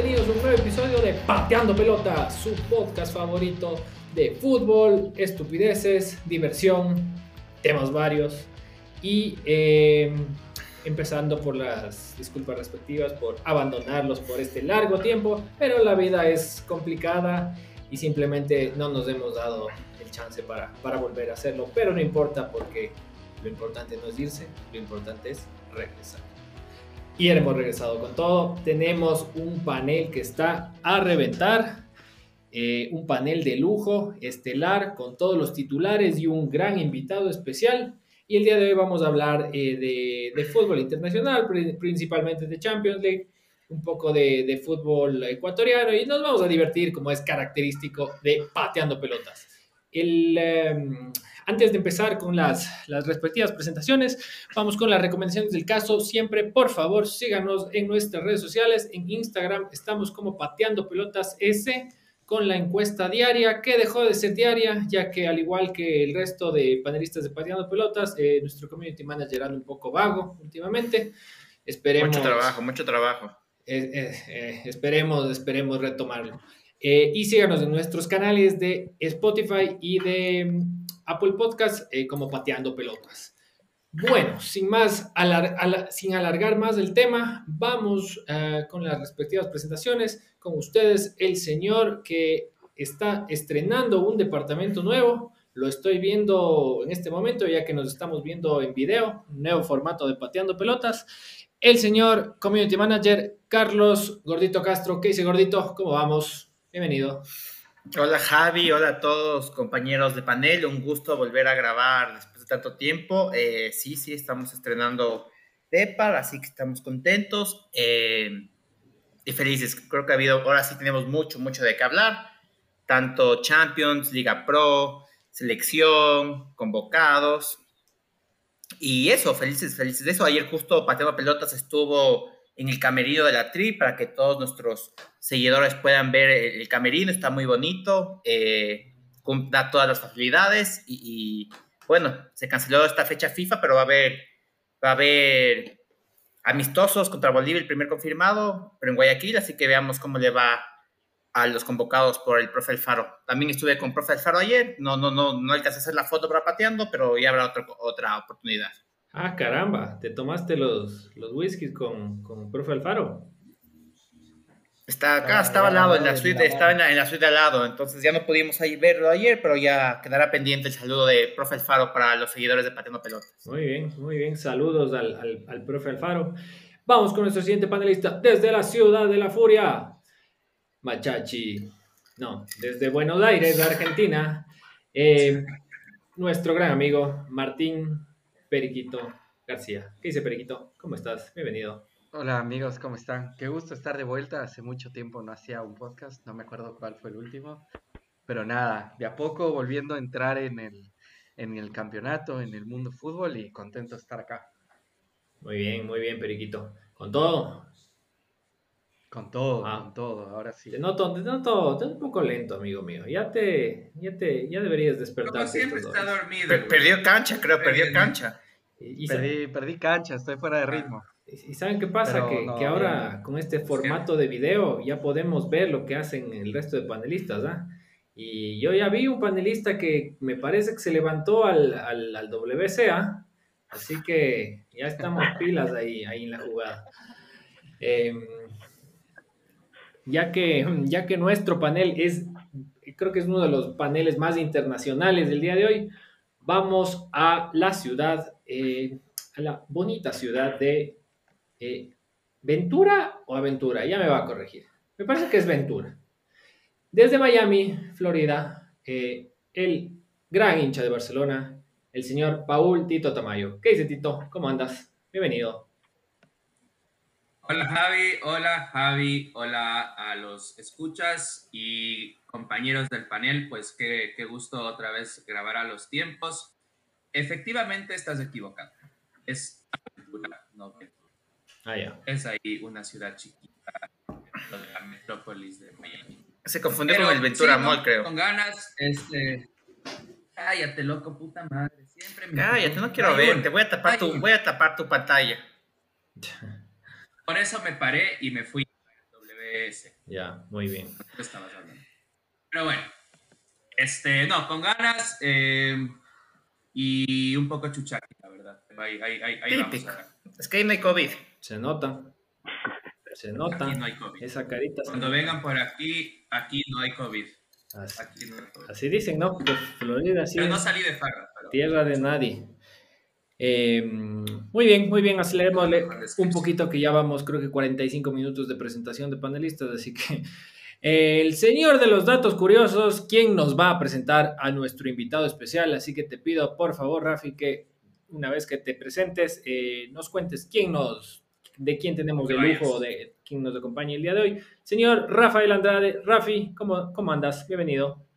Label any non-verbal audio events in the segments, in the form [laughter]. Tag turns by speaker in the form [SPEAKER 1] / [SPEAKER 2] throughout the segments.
[SPEAKER 1] bienvenidos a un nuevo episodio de Pateando Pelota, su podcast favorito de fútbol, estupideces, diversión, temas varios y eh, empezando por las disculpas respectivas por abandonarlos por este largo tiempo, pero la vida es complicada y simplemente no nos hemos dado el chance para, para volver a hacerlo, pero no importa porque lo importante no es irse, lo importante es regresar. Y hemos regresado con todo. Tenemos un panel que está a reventar. eh, un panel de lujo, estelar, con todos los titulares y un gran invitado especial. Y el día de hoy vamos a hablar eh, de, fútbol internacional, pri- principalmente de Champions League, un poco de fútbol ecuatoriano y nos vamos a divertir como es característico de pateando pelotas. El, em, antes de empezar con las, las respectivas presentaciones, vamos con las recomendaciones del caso. Siempre, por favor, síganos en nuestras redes sociales. En Instagram estamos como Pateando Pelotas S con la encuesta diaria, que dejó de ser diaria, ya que al igual que el resto de panelistas de Pateando Pelotas, eh, nuestro community manager anda un poco vago últimamente. Esperemos,
[SPEAKER 2] Mucho trabajo, mucho trabajo.
[SPEAKER 1] eh, eh, eh, esperemos, esperemos retomarlo. Eh, y síganos en nuestros canales de Spotify y de mm, Apple Podcast eh, como Pateando Pelotas. Bueno, sin más, alar- ala- sin alargar más el tema, vamos eh, con las respectivas presentaciones. Con ustedes, el señor que está estrenando un departamento nuevo. Lo estoy viendo en este momento, ya que nos estamos viendo en video, nuevo formato de Pateando Pelotas. El señor Community Manager Carlos Gordito Castro. ¿Qué dice Gordito? ¿Cómo vamos? Bienvenido.
[SPEAKER 2] Hola Javi, hola a todos compañeros de panel, un gusto volver a grabar después de tanto tiempo. Eh, sí, sí, estamos estrenando Depar, así que estamos contentos eh, y felices. Creo que ha habido, ahora sí tenemos mucho, mucho de qué hablar, tanto Champions, Liga Pro, selección, convocados. Y eso, felices, felices de eso. Ayer justo Pateando Pelotas estuvo en el camerino de la tri para que todos nuestros seguidores puedan ver el, camerino. Está muy bonito, eh, da todas las facilidades y, y, bueno, se canceló esta fecha FIFA, pero va a haber, va a haber amistosos contra Bolivia, el primer confirmado, pero en Guayaquil, así que veamos cómo le va a los convocados por el profe Alfaro. También estuve con profe Alfaro ayer, no, no, no, no alcancé a hacer la foto para pateando, pero ya habrá otro- otra oportunidad.
[SPEAKER 1] Ah, caramba, te tomaste los, los whiskies con, con profe Alfaro.
[SPEAKER 2] Está acá,
[SPEAKER 3] Estaba
[SPEAKER 2] estaba al lado, en la suite, estaba en la, en la suite de al lado, entonces ya no pudimos ahí verlo ayer, pero ya quedará pendiente el saludo de profe Alfaro para los seguidores de Pateando Pelotas.
[SPEAKER 1] Muy bien, muy bien. Saludos al, al, al profe Alfaro. Vamos con nuestro siguiente panelista desde la ciudad de la furia. Machachi. No, desde Buenos Aires, Argentina. Eh, nuestro gran amigo Martín Periquito García. ¿Qué dice Periquito? ¿Cómo estás? Bienvenido.
[SPEAKER 3] Hola amigos, ¿cómo están? Qué gusto estar de vuelta. Hace mucho tiempo no hacía un podcast, no me acuerdo cuál fue el último. Pero nada, de a poco volviendo a entrar en el, en el campeonato, en el mundo fútbol y contento de estar acá.
[SPEAKER 1] Muy bien, muy bien, Periquito. Con todo,
[SPEAKER 3] Con todo,
[SPEAKER 1] Ah.
[SPEAKER 3] con todo, ahora sí.
[SPEAKER 1] te noto, te noto, te noto un poco lento, amigo mío. Ya te, ya te, ya deberías despertar.
[SPEAKER 4] Como siempre está dormido.
[SPEAKER 2] Per- perdió cancha, creo, perdió
[SPEAKER 4] Bien.
[SPEAKER 2] cancha.
[SPEAKER 1] Y, y
[SPEAKER 3] Perdí, perdí cancha, estoy fuera de ritmo.
[SPEAKER 1] y saben qué pasa,
[SPEAKER 3] Pero
[SPEAKER 1] que,
[SPEAKER 3] no,
[SPEAKER 1] que ahora
[SPEAKER 3] bien.
[SPEAKER 1] con este formato de video ya podemos ver lo que hacen el resto de panelistas, ¿ah? Y yo ya vi un panelista que me parece que se levantó al, al, al WCA, así que ya estamos [laughs] pilas ahí, ahí en la jugada. Em, ya, que, [laughs] ya que nuestro panel es, creo que es uno de los paneles más internacionales del día de hoy, vamos a la ciudad, eh, a la bonita ciudad de eh, Ventura o Aventura, ya me va a corregir. Me parece que es Ventura. Desde Miami, Florida, eh, el gran hincha de Barcelona, el señor Paul Tito Tamayo. ¿Qué dice Tito? ¿Cómo andas? Bienvenido.
[SPEAKER 4] Hola Javi, hola Javi, hola a los escuchas y compañeros del panel, pues qué, qué gusto otra vez grabar a los tiempos. Efectivamente estás equivocado. Es Aventura, no.
[SPEAKER 1] Ah, ya.
[SPEAKER 4] Es ahí una ciudad chiquita, la metrópolis de Miami.
[SPEAKER 2] Se confundió
[SPEAKER 4] Pero
[SPEAKER 2] con el Ventura
[SPEAKER 4] sí,
[SPEAKER 2] Mall, creo.
[SPEAKER 4] Con ganas, este... Cállate, loco, puta madre. Siempre me...
[SPEAKER 2] Cállate, no quiero ver, te voy a tapar tu, voy a tapar tu pantalla. [laughs]
[SPEAKER 4] Por eso me paré y me fui a Ese.
[SPEAKER 1] Ya, muy bien.
[SPEAKER 4] Pero bueno, este, no, con ganas eh, y un poco chuchaqui, la verdad. Ahí, ahí, ahí, ahí vamos a.
[SPEAKER 2] Es que ahí no hay COVID.
[SPEAKER 1] Se nota. Se nota.
[SPEAKER 4] Aquí no hay COVID.
[SPEAKER 1] Esa carita.
[SPEAKER 4] Cuando
[SPEAKER 1] nota.
[SPEAKER 4] vengan por aquí, aquí no hay COVID.
[SPEAKER 1] Así,
[SPEAKER 4] Aquí no hay COVID.
[SPEAKER 1] así dicen, ¿no? Florida sí
[SPEAKER 4] Pero no salí de farra. Pero...
[SPEAKER 1] tierra de nadie. Eh, muy bien, muy bien. Acelerémosle un poquito que ya vamos, creo que 45 minutos de presentación de panelistas, así que eh, el señor de los datos curiosos, ¿quién nos va a presentar a nuestro invitado especial? Así que te pido, por favor, Rafi, que una vez que te presentes, eh, nos cuentes quién nos, de quién tenemos el lujo de quién nos acompaña el día de hoy. Señor Rafael Andrade, Rafi, ¿cómo, cómo andas? Bienvenido.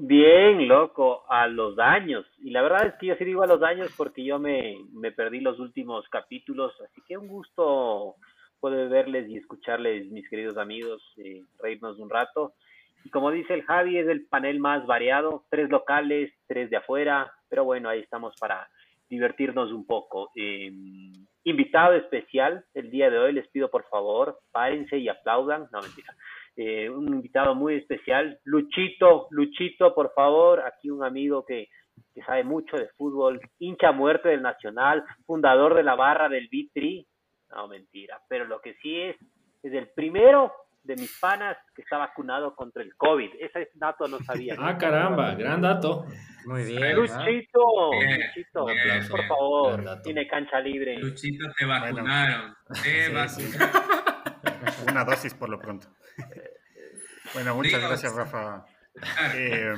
[SPEAKER 5] Bien, loco, a los daños. Y la verdad es que yo sí digo a los daños porque yo me, me perdí los últimos capítulos, así que un gusto poder verles y escucharles, mis queridos amigos, eh, reírnos un rato. Y como dice el Javi, es el panel más variado, tres locales, tres de afuera, pero bueno, ahí estamos para divertirnos un poco. Eh, invitado especial el día de hoy, les pido por favor, párense y aplaudan, no mentira. Eh, un invitado muy especial, Luchito, Luchito, por favor, aquí un amigo que, que sabe mucho de fútbol, hincha muerte del Nacional, fundador de la barra del Vitri, no mentira, pero lo que sí es, es el primero de mis panas que está vacunado contra el COVID, ese dato no sabía.
[SPEAKER 1] Ah, caramba, gran dato.
[SPEAKER 3] Muy bien.
[SPEAKER 5] Luchito,
[SPEAKER 4] Bien,
[SPEAKER 5] Luchito,
[SPEAKER 1] aplauso.
[SPEAKER 5] por
[SPEAKER 1] Gran
[SPEAKER 5] favor, tiene cancha libre.
[SPEAKER 4] Luchito, te vacunaron. Te
[SPEAKER 1] Sí,
[SPEAKER 4] vacunaron.
[SPEAKER 6] Una dosis por lo pronto. [laughs] Bueno, muchas gracias, Rafa. Eh,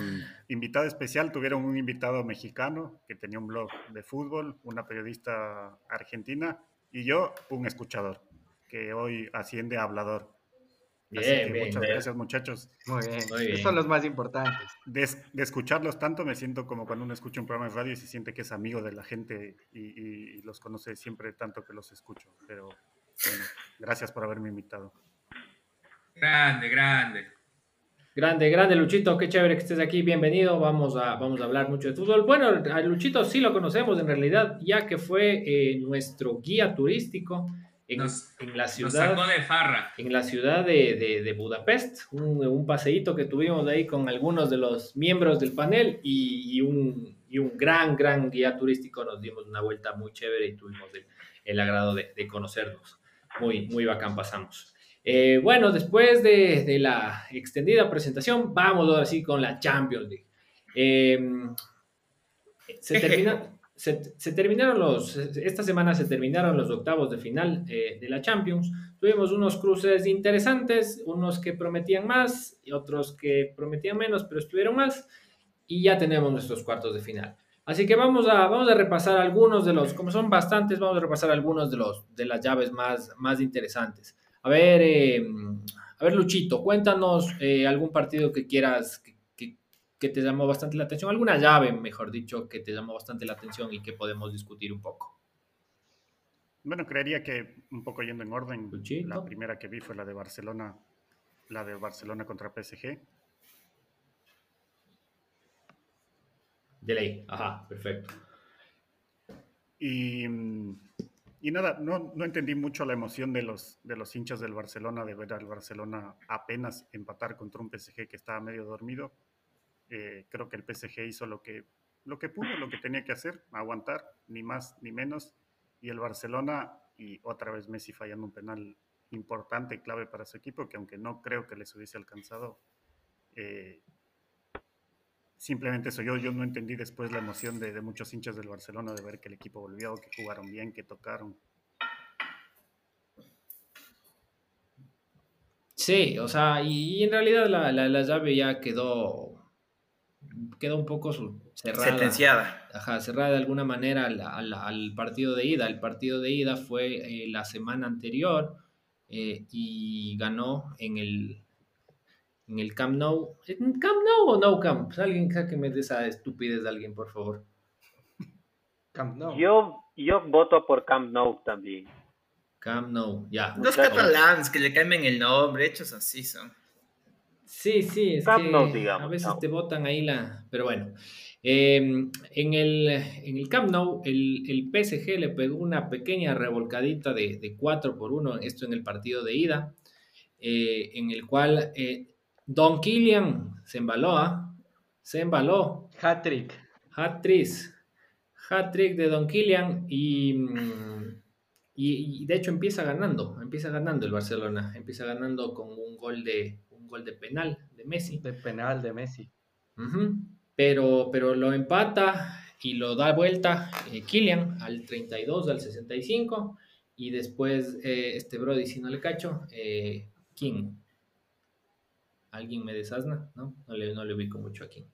[SPEAKER 6] invitado especial, tuvieron un invitado mexicano que tenía un blog de fútbol, una periodista argentina y yo, un escuchador, que hoy asciende a hablador. Así
[SPEAKER 1] Bien,
[SPEAKER 6] que
[SPEAKER 1] bien,
[SPEAKER 6] muchas
[SPEAKER 1] bien.
[SPEAKER 6] gracias, muchachos.
[SPEAKER 3] Muy bien.
[SPEAKER 1] Muy bien.
[SPEAKER 3] Esos son los más importantes.
[SPEAKER 6] De, de escucharlos tanto me siento como cuando uno escucha un programa de radio y se siente que es amigo de la gente y, y- y los conoce siempre tanto que los escucho. Pero bueno, gracias por haberme invitado.
[SPEAKER 4] Grande, grande.
[SPEAKER 1] Grande, grande Luchito, qué chévere que estés aquí, bienvenido. Vamos a, vamos a hablar mucho de fútbol. Bueno, a Luchito sí lo conocemos en realidad, ya que fue eh, nuestro guía turístico en,
[SPEAKER 4] Nos-
[SPEAKER 1] en la
[SPEAKER 4] Nos
[SPEAKER 1] ciudad,
[SPEAKER 4] sacó de farra.
[SPEAKER 1] en la ciudad de, de- de Budapest. Un, un paseíto que tuvimos ahí con algunos de los miembros del panel y, y un, y un gran, gran guía turístico. Nos dimos una vuelta muy chévere y tuvimos el, el agrado de, de conocernos. Muy, muy bacán pasamos. Eh, bueno, después de, de la extendida presentación, vamos ahora sí con la Champions League. Eh, se, [laughs] termina- se- se terminaron los, esta semana se terminaron los octavos de final eh, de la Champions. Tuvimos unos cruces interesantes, unos que prometían más y otros que prometían menos, pero estuvieron más. Y ya tenemos nuestros cuartos de final. Así que vamos a, vamos a repasar algunos de los, como son bastantes, vamos a repasar algunos de, los, de las llaves más, más interesantes. A ver, eh, a ver, Luchito, cuéntanos eh, algún partido que quieras, que, que- que te llamó bastante la atención, alguna llave, mejor dicho, que te llamó bastante la atención y que podemos discutir un poco.
[SPEAKER 6] Bueno, creería que un poco yendo en orden,
[SPEAKER 1] Luchito.
[SPEAKER 6] la primera que vi fue la de Barcelona, la de Barcelona contra PSG.
[SPEAKER 1] De ley, ajá, perfecto.
[SPEAKER 6] Y, y nada, no, no entendí mucho la emoción de los, de los hinchas del Barcelona de ver al Barcelona apenas empatar contra un PSG que estaba medio dormido. Eh, creo que el PSG hizo lo que, lo que pudo, lo que tenía que hacer, aguantar, ni más ni menos. Y el Barcelona, y otra vez Messi fallando un penal importante clave para su equipo, que aunque no creo que les hubiese alcanzado, eh, simplemente eso. Yo, yo no entendí después la emoción de, de muchos hinchas del Barcelona de ver que el equipo volvió, que jugaron bien, que tocaron.
[SPEAKER 1] Sí, o sea, y, y en realidad la, la, la llave ya quedó, quedó un poco su- cerrada.
[SPEAKER 2] Sentenciada.
[SPEAKER 1] Ajá, cerrada de alguna manera al, al- al partido de ida. El partido de ida fue eh, la semana anterior eh, y ganó en el, en el Camp Nou. ¿En ¿Camp Nou o No Camp? Pues alguien sáqueme de esa estupidez de alguien, por favor.
[SPEAKER 3] Camp Nou.
[SPEAKER 5] Yo, yo voto por Camp Nou también.
[SPEAKER 1] Camp Nou, ya.
[SPEAKER 2] Los catalans que le cambian el nombre, hechos así son.
[SPEAKER 1] Sí, sí, es
[SPEAKER 5] Camp
[SPEAKER 1] que
[SPEAKER 5] Nou, digamos,
[SPEAKER 1] a veces
[SPEAKER 5] no.
[SPEAKER 1] te botan ahí la... Pero bueno, eh, en, el, en el Camp Nou, el, el PSG le pegó una pequeña revolcadita de, de 4 por 1, esto en el partido de ida. eh, en el cual eh, Don Killian se embaló, ¿ah? se embaló.
[SPEAKER 3] Hat-trick.
[SPEAKER 1] Hat-trick. Hat-trick de Don Killian y, mm, y, y de hecho empieza ganando, empieza ganando el Barcelona, empieza ganando con un gol de, un gol de penal de Messi.
[SPEAKER 3] De penal de Messi.
[SPEAKER 1] Pero, pero lo empata y lo da vuelta eh, Kylian al 32, al 65. Y después eh, este Brody, si no le cacho, eh, King. ¿Alguien me desasna? ¿No? No le, no le ubico mucho a King.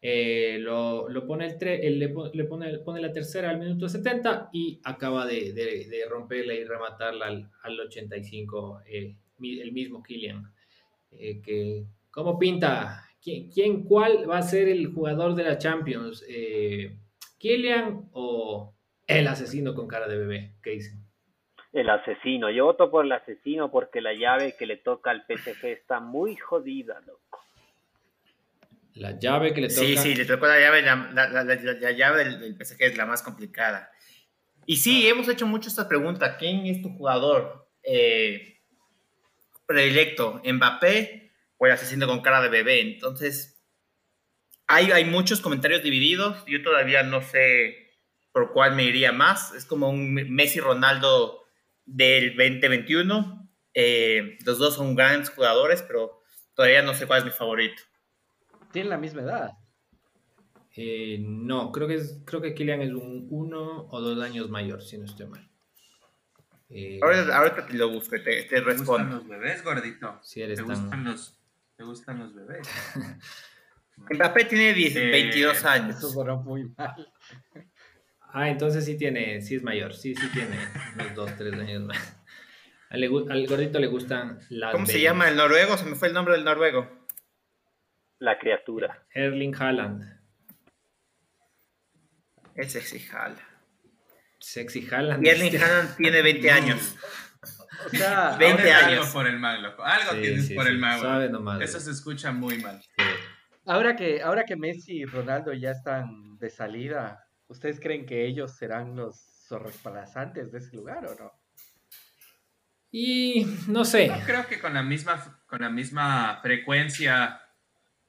[SPEAKER 1] Eh, lo, lo pone el tre- él le, po- le pone, pone la tercera al minuto 70 y acaba de, de- de romperla y rematarla al, al 85 eh, el mismo Kylian. Eh, ¿Cómo pinta? ¿Quién, quién, cuál va a ser el jugador de la Champions? Eh, ¿Kylian o el asesino con cara de bebé? ¿Qué dicen?
[SPEAKER 5] El asesino. Yo voto por el asesino porque la llave que le toca al PSG está muy jodida, loco.
[SPEAKER 1] La llave que le toca.
[SPEAKER 2] Sí, sí, le tocó la llave, la, la- la- la- la llave del, del PSG es la más complicada. Y sí, hemos hecho mucho esta pregunta. ¿Quién es tu jugador eh, predilecto? ¿Mbappé o el asesino con cara de bebé? Entonces, hay, hay muchos comentarios divididos. Yo todavía no sé por cuál me iría más. Es como un Messi-Ronaldo del 2021. Eh, los dos son grandes jugadores, pero todavía no sé cuál es mi favorito.
[SPEAKER 3] Tienen la misma edad.
[SPEAKER 1] Eh, no, creo que, es, creo que Kylian es un uno o dos años mayor, si no estoy mal. Eh,
[SPEAKER 2] Ahorita, ahorita te lo busco te, te
[SPEAKER 4] ¿Te gustan
[SPEAKER 2] respondo.
[SPEAKER 4] los bebés, gordito?
[SPEAKER 1] si eres
[SPEAKER 4] ¿Te
[SPEAKER 1] tan...
[SPEAKER 4] gustan los, te gustan los bebés? [laughs]
[SPEAKER 2] Mbappé tiene 10
[SPEAKER 4] Eh,
[SPEAKER 2] 22 años.
[SPEAKER 3] Eso sonó muy mal.
[SPEAKER 1] Ah, entonces sí tiene, sí es mayor, sí, sí tiene unos dos, tres años más. [laughs] Al, gordito le gustan las
[SPEAKER 2] ¿Cómo se llama el noruego? Se me fue el nombre del noruego.
[SPEAKER 5] La criatura.
[SPEAKER 1] Erling Haaland.
[SPEAKER 2] Es sexy Haaland.
[SPEAKER 1] Sexy Haaland.
[SPEAKER 2] Y Erling Haaland tiene 20 años. [laughs]
[SPEAKER 3] O sea, [laughs]
[SPEAKER 2] 20
[SPEAKER 4] Tienes
[SPEAKER 2] años.
[SPEAKER 4] Algo por el mal, loco. Algo
[SPEAKER 1] Sí,
[SPEAKER 4] tienes
[SPEAKER 1] sí,
[SPEAKER 4] por
[SPEAKER 1] sí,
[SPEAKER 4] el mal.
[SPEAKER 1] suave
[SPEAKER 4] güey.
[SPEAKER 1] nomás,
[SPEAKER 4] Eso se escucha muy mal.
[SPEAKER 1] Sí.
[SPEAKER 3] ahora que, ahora que Messi y Ronaldo ya están de salida, ¿ustedes creen que ellos serán los zorrospalazantes de ese lugar o no?
[SPEAKER 1] Y no sé,
[SPEAKER 4] No creo que con la misma, con la misma frecuencia.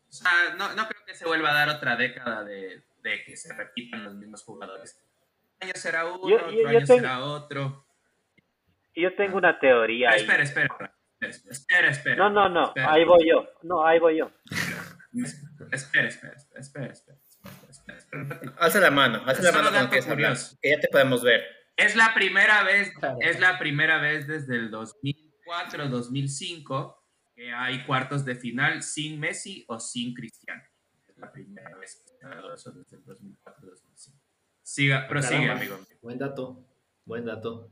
[SPEAKER 4] O sea, no, no creo que se vuelva a dar otra década de, de que se repitan los mismos jugadores. Un año será uno,
[SPEAKER 5] Yo-
[SPEAKER 4] otro
[SPEAKER 5] yo- yo
[SPEAKER 4] año
[SPEAKER 5] tengo-
[SPEAKER 4] será otro.
[SPEAKER 5] Yo tengo una teoría ahí.
[SPEAKER 4] Espera, espera, espera, espera, espera.
[SPEAKER 5] No, no, no,
[SPEAKER 4] espera.
[SPEAKER 5] ahí voy yo. No, ahí voy yo.
[SPEAKER 4] Espera, espera, espera, espera, espera.
[SPEAKER 2] Alza la mano, alza la mano cuando quieras hablar. Que ya te podemos ver.
[SPEAKER 4] Es la primera vez,
[SPEAKER 3] Claro.
[SPEAKER 4] es la primera vez desde el 2004-2005 que hay cuartos de final sin Messi o sin Cristiano. Es la primera vez que se ha dado eso desde el 2004-2005. Siga, prosigue,
[SPEAKER 1] Caramba.
[SPEAKER 4] amigo.
[SPEAKER 1] buen dato, buen dato.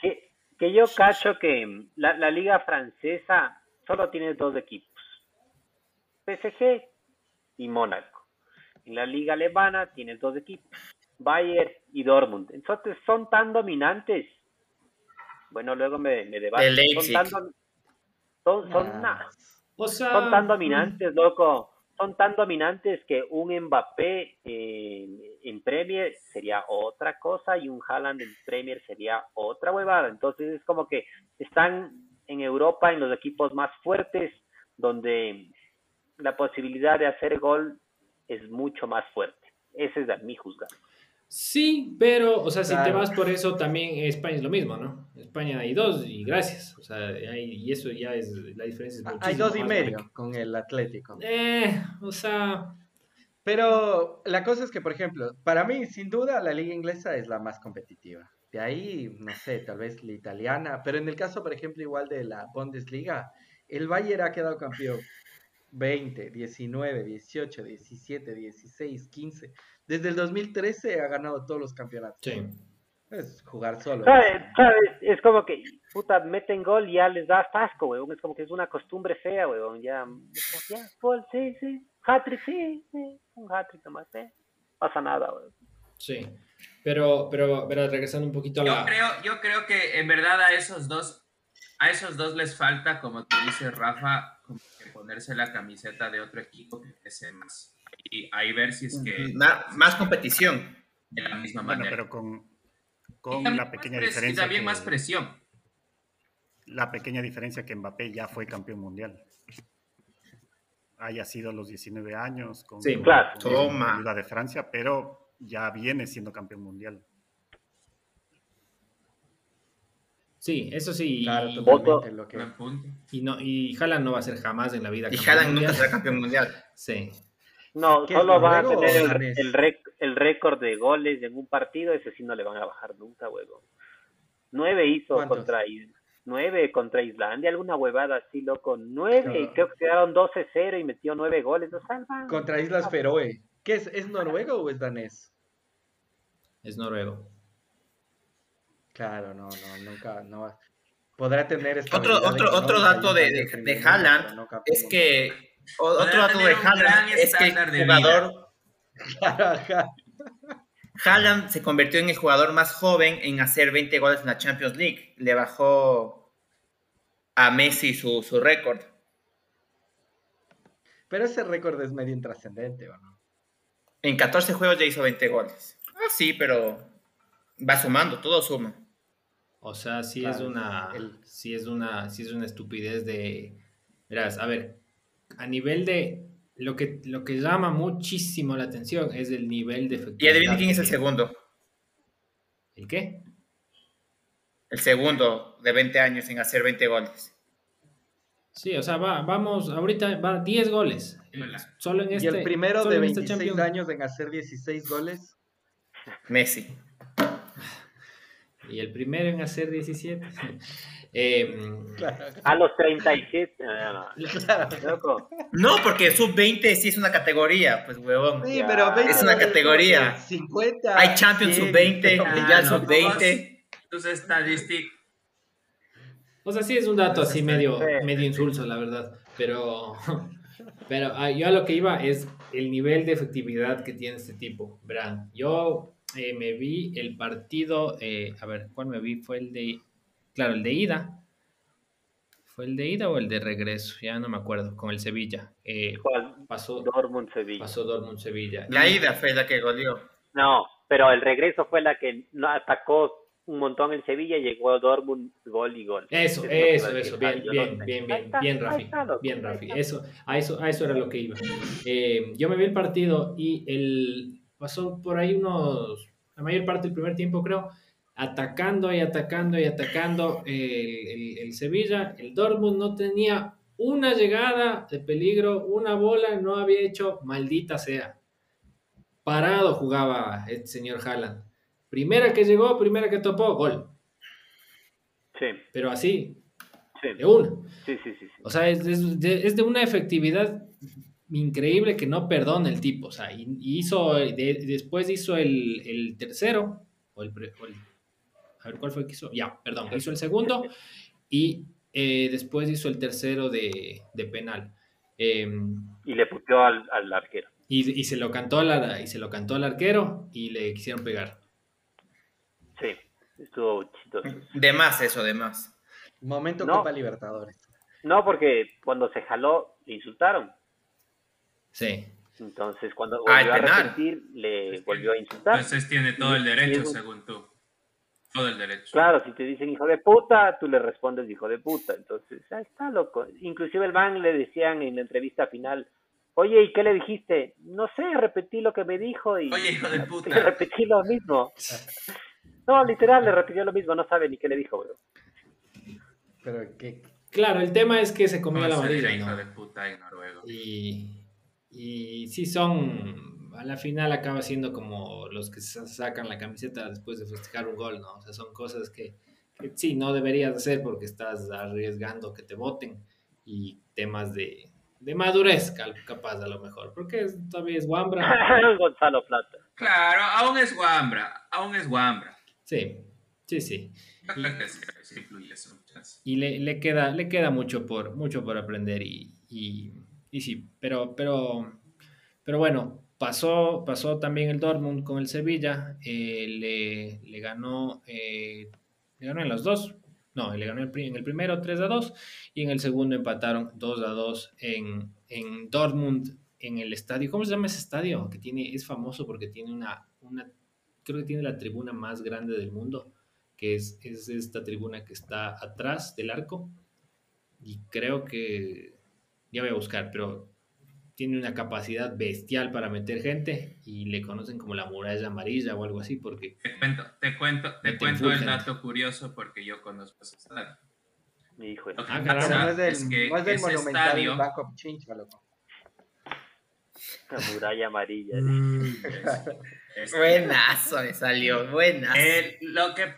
[SPEAKER 5] Que, que yo cacho que la, la liga francesa solo tiene dos equipos. PSG y Mónaco. En la liga alemana tienes dos equipos. Bayern y Dortmund. Entonces son tan dominantes. Bueno, luego me, me. Son tan, son, son,
[SPEAKER 3] Ah,
[SPEAKER 5] nah,
[SPEAKER 1] O sea,
[SPEAKER 5] son tan dominantes, loco. Son tan dominantes que un Mbappé en, en Premier sería otra cosa y un Haaland en Premier sería otra huevada. Entonces es como que están en Europa en los equipos más fuertes donde la posibilidad de hacer gol es mucho más fuerte. Ese es a mi juzgar.
[SPEAKER 1] Sí, pero, o sea, si te
[SPEAKER 3] Claro.
[SPEAKER 1] vas por eso, también España es lo mismo, ¿no? España hay dos y gracias. O sea, hay- y eso ya es, la diferencia es
[SPEAKER 3] Hay
[SPEAKER 1] muchísimo
[SPEAKER 3] dos y medio con el Atlético.
[SPEAKER 1] Eh, o sea,
[SPEAKER 3] Pero la cosa es que, por ejemplo, para mí, sin duda, la liga inglesa es la más competitiva. De ahí, no sé, tal vez la italiana, pero en el caso, por ejemplo, igual de la Bundesliga, el Bayern ha quedado campeón 20, 19, 18, 17, 16, 15. Desde el 2013 ha ganado todos los campeonatos.
[SPEAKER 1] sí.
[SPEAKER 3] Es jugar solo.
[SPEAKER 5] ¿Sabes? ¿Sabes? Es como que, puta, meten gol y ya les da asco, weón. Es como que es una costumbre fea, weón. Ya, ya, gol, sí, sí. Hat-trick, sí, sí. Un hat-trick nomás, ¿eh? Pasa nada, weón.
[SPEAKER 1] Sí. Pero, pero, pero regresando un poquito a
[SPEAKER 4] Yo
[SPEAKER 1] la.
[SPEAKER 4] creo, yo creo que en verdad a esos dos, a esos dos les falta, como te dice Rafa, como ponerse la camiseta de otro equipo que pese más. Y ahí ver si es que
[SPEAKER 2] más competición.
[SPEAKER 4] de la misma
[SPEAKER 6] Bueno,
[SPEAKER 4] manera.
[SPEAKER 6] pero con, con la pequeña
[SPEAKER 4] pres- y
[SPEAKER 6] diferencia.
[SPEAKER 4] también
[SPEAKER 6] que-
[SPEAKER 4] más presión.
[SPEAKER 6] la pequeña diferencia que Mbappé ya fue campeón mundial. Haya sido a los 19 años con,
[SPEAKER 1] Sí,
[SPEAKER 5] claro.
[SPEAKER 6] con
[SPEAKER 2] Toma.
[SPEAKER 6] ayuda de Francia, pero ya viene siendo campeón mundial.
[SPEAKER 1] Sí, eso sí.
[SPEAKER 3] Claro,
[SPEAKER 1] y-
[SPEAKER 3] totalmente lo que...
[SPEAKER 1] Y, no, y Haaland no va a ser jamás en la vida.
[SPEAKER 2] Y Haaland nunca será campeón mundial.
[SPEAKER 1] Sí.
[SPEAKER 5] No,
[SPEAKER 3] ¿Qué es,
[SPEAKER 5] solo va a tener el,
[SPEAKER 3] danés?
[SPEAKER 5] el, rec- el récord de goles en un partido, ese sí no le van a bajar nunca, huevo. Nueve hizo
[SPEAKER 3] ¿Cuántos?
[SPEAKER 5] contra nueve contra Islandia, alguna huevada así, loco. Nueve, y
[SPEAKER 3] Claro.
[SPEAKER 5] creo que quedaron 12-0 y metió nueve goles. O sea, va-
[SPEAKER 3] Contra Islas Feroe. ¿Qué es? ¿Es noruego o es danés?
[SPEAKER 1] Es noruego.
[SPEAKER 3] Claro, no, no, nunca, no. Podrá tener
[SPEAKER 2] Otro, otro, otro dato de, de, de
[SPEAKER 3] mundo,
[SPEAKER 2] Haaland
[SPEAKER 3] no
[SPEAKER 2] es que otro dato de Haaland es que
[SPEAKER 4] de
[SPEAKER 2] el jugador. [laughs] Haaland se convirtió en el jugador más joven en hacer 20 goles en la Champions League. Le bajó a Messi su, su récord.
[SPEAKER 3] Pero ese récord es medio intrascendente, ¿o no?
[SPEAKER 2] En 14 juegos ya hizo 20 goles. Ah, sí, pero va sumando, todo suma.
[SPEAKER 1] O sea, sí
[SPEAKER 3] Claro,
[SPEAKER 1] es una.
[SPEAKER 3] el-
[SPEAKER 1] Sí es una. Sí es una estupidez de. Verás, a ver. A nivel de. Lo que, lo que llama muchísimo la atención es el nivel de
[SPEAKER 2] Y
[SPEAKER 1] efectividad.
[SPEAKER 2] adivinen quién
[SPEAKER 1] que
[SPEAKER 2] es el segundo.
[SPEAKER 1] ¿El qué?
[SPEAKER 2] El segundo de 20 años en hacer 20 goles.
[SPEAKER 1] Sí, o sea, va, vamos, ahorita va 10 goles. Solo en
[SPEAKER 3] Y
[SPEAKER 1] este.
[SPEAKER 3] el primero
[SPEAKER 1] solo
[SPEAKER 3] de
[SPEAKER 1] en esta
[SPEAKER 3] 26
[SPEAKER 1] Champions.
[SPEAKER 3] años en hacer 16 goles.
[SPEAKER 2] Messi.
[SPEAKER 1] Y el primero en hacer 17. [laughs] Em,
[SPEAKER 3] Claro,
[SPEAKER 5] A los 37. ah, loco.
[SPEAKER 2] No, porque sub-20 sí es una categoría, pues huevón.
[SPEAKER 3] Sí, pero 20
[SPEAKER 2] Es una categoría.
[SPEAKER 3] 50.
[SPEAKER 2] Hay Champions
[SPEAKER 3] 100,
[SPEAKER 2] sub-20,
[SPEAKER 3] pero-
[SPEAKER 2] Mundial
[SPEAKER 4] no,
[SPEAKER 2] sub-20.
[SPEAKER 4] Tus estadísticas.
[SPEAKER 1] O sea, sí es un dato así medio, medio insulso, la verdad. Pero, [laughs] pero ah, yo a lo que iba es el nivel de efectividad que tiene este tipo. Verán, yo eh, me vi el partido, eh, a ver, ¿cuál me vi? Fue el de, claro, el de ida. ¿Fue el de ida o el de regreso? Ya no me acuerdo, con el Sevilla. Eh,
[SPEAKER 5] ¿Cuál?
[SPEAKER 1] pasó,
[SPEAKER 5] Dortmund Sevilla.
[SPEAKER 1] pasó Dortmund-Sevilla.
[SPEAKER 2] La ida fue la que goleó.
[SPEAKER 5] No, pero el regreso fue la que no atacó un montón el Sevilla y llegó Dortmund gol y gol.
[SPEAKER 1] Eso, eso, eso, bien,
[SPEAKER 5] yo
[SPEAKER 1] bien, bien, bien,
[SPEAKER 5] está,
[SPEAKER 1] bien, Rafi,
[SPEAKER 5] está,
[SPEAKER 1] bien, Rafi, eso, a eso, a eso era lo que iba. Eh, yo me vi el partido y el, pasó por ahí unos, la mayor parte del primer tiempo creo, atacando y atacando y atacando el, el- el Sevilla, el Dortmund no tenía una llegada de peligro, una bola no había hecho, maldita sea. Parado jugaba el señor Haaland. Primera que llegó, primera que topó, gol.
[SPEAKER 5] Sí,
[SPEAKER 1] Pero así,
[SPEAKER 5] sí,
[SPEAKER 1] de una.
[SPEAKER 5] sí, sí, sí. sí.
[SPEAKER 1] O sea, es, es de, es de una efectividad increíble que no perdona el tipo. O sea, hizo, de- después hizo el, el tercero, o el, pre- o el- a ver cuál fue el que hizo. Ya, perdón, hizo el segundo y eh, después hizo el tercero de, de penal. Eh,
[SPEAKER 5] Y le puteó al, al arquero.
[SPEAKER 1] y, y se lo cantó al, y se lo cantó al arquero y le quisieron pegar.
[SPEAKER 5] Sí, estuvo chistoso.
[SPEAKER 2] De más eso, de más.
[SPEAKER 3] Momento
[SPEAKER 5] No.
[SPEAKER 3] Copa Libertadores.
[SPEAKER 5] No, porque cuando se jaló le insultaron.
[SPEAKER 1] Sí.
[SPEAKER 5] Entonces, cuando
[SPEAKER 2] Ah, el
[SPEAKER 5] volvió a repetir, le volvió a insultar.
[SPEAKER 4] Entonces tiene todo el derecho,
[SPEAKER 5] un-
[SPEAKER 4] según tú. Todo el derecho.
[SPEAKER 5] Claro, si te dicen hijo de puta, tú le respondes hijo de puta. Entonces, ahí está loco. Inclusive el man le decían en la entrevista final, oye, ¿y qué le dijiste? No sé, repetí lo que me dijo y
[SPEAKER 4] Oye, hijo de
[SPEAKER 5] le [laughs]
[SPEAKER 4] puta.
[SPEAKER 5] repetí lo mismo. No, literal, le repitió lo mismo, no sabe ni qué le dijo, bro.
[SPEAKER 3] Pero que
[SPEAKER 1] Claro, el tema es que se comió
[SPEAKER 4] ¿Cómo
[SPEAKER 1] la amarilla,
[SPEAKER 4] hijo
[SPEAKER 1] ¿no?
[SPEAKER 4] de puta en noruego?
[SPEAKER 1] Y, y sí son, a la final acaba siendo como los que sa- sacan la camiseta después de festejar un gol, ¿no? O sea, son cosas que, que sí, no deberías hacer porque estás arriesgando que te voten y temas de, de madurez, capaz a lo mejor, porque es- todavía es Wambra. [laughs]
[SPEAKER 5] Gonzalo Plata.
[SPEAKER 4] Claro, aún es Wambra, aún es Wambra.
[SPEAKER 1] Sí, sí, sí.
[SPEAKER 4] Muchas.
[SPEAKER 1] y le, le queda, le queda mucho por, mucho por aprender y, y, y sí, pero, pero, pero bueno, pasó, pasó también el Dortmund con el Sevilla, eh, le, le ganó, eh, le ganó en los dos, no, le ganó en el primero 3 a 2 y en el segundo empataron 2 a 2 en, en Dortmund, en el estadio, ¿cómo se llama ese estadio? Que tiene, es famoso porque tiene una, una, creo que tiene la tribuna más grande del mundo. que es, es esta tribuna que está atrás del arco. Y creo que, ya voy a buscar, pero tiene una capacidad bestial para meter gente y le conocen como la muralla amarilla o algo así porque...
[SPEAKER 4] Te cuento, te cuento, te cuento el
[SPEAKER 1] gente.
[SPEAKER 4] dato curioso porque yo conozco ese estadio.
[SPEAKER 5] Hijo de-
[SPEAKER 4] Lo que
[SPEAKER 1] Ah,
[SPEAKER 4] pasa
[SPEAKER 3] no es del,
[SPEAKER 4] es que
[SPEAKER 3] no es del monumental
[SPEAKER 4] estadio...
[SPEAKER 3] Of Chincha, loco.
[SPEAKER 5] La muralla amarilla.
[SPEAKER 4] es- [laughs]
[SPEAKER 2] Buenazo me salió, buenazo.
[SPEAKER 4] Eh, lo que,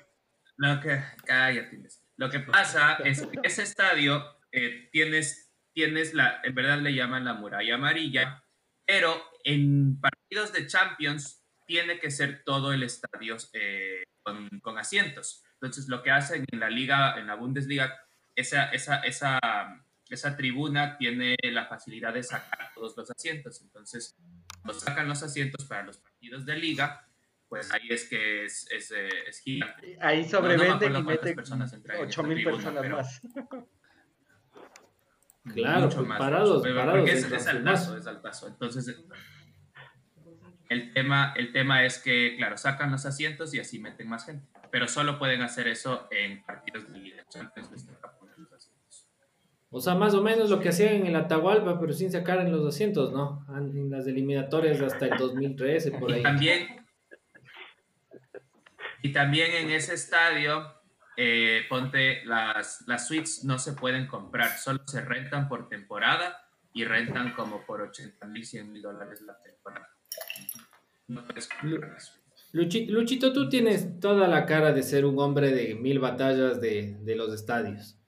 [SPEAKER 4] lo que, cállate. Lo que pasa es que ese estadio eh, tienes, tienes la, en verdad le llaman la muralla amarilla, pero en partidos de Champions tiene que ser todo el estadio eh, con, con asientos. Entonces lo que hacen en la liga, en la Bundesliga, esa, esa, esa, esa tribuna tiene la facilidad de sacar todos los asientos. Entonces, cuando sacan los asientos para los partidos de liga, pues ahí es que es, es, eh, es gigante.
[SPEAKER 3] Ahí
[SPEAKER 4] No, no
[SPEAKER 3] sobrevenden
[SPEAKER 4] acuerdo
[SPEAKER 3] y meten
[SPEAKER 4] personas entran en
[SPEAKER 3] 8
[SPEAKER 4] esta
[SPEAKER 3] mil personas
[SPEAKER 4] pero
[SPEAKER 3] más. [laughs]
[SPEAKER 1] Claro,
[SPEAKER 4] mucho más,
[SPEAKER 1] parados, parados.
[SPEAKER 4] porque es, es altazo, es altazo. Entonces, el tema, el tema es que, claro, sacan los asientos y así meten más gente. Pero solo pueden hacer eso en partidos de Liga Champions.
[SPEAKER 1] O sea, más o menos lo que hacían en el Atahualpa, pero sin sacar en los asientos, ¿no? En las eliminatorias hasta el 2013, por ahí.
[SPEAKER 4] Y también, y también en ese estadio, eh, ponte, las, las suites no se pueden comprar, solo se rentan por temporada y rentan como por 80 mil, 100 mil dólares la temporada. No puedes comprar las suites.
[SPEAKER 1] Luchi- Luchito, tú tienes toda la cara de ser un hombre de mil batallas de, de los estadios.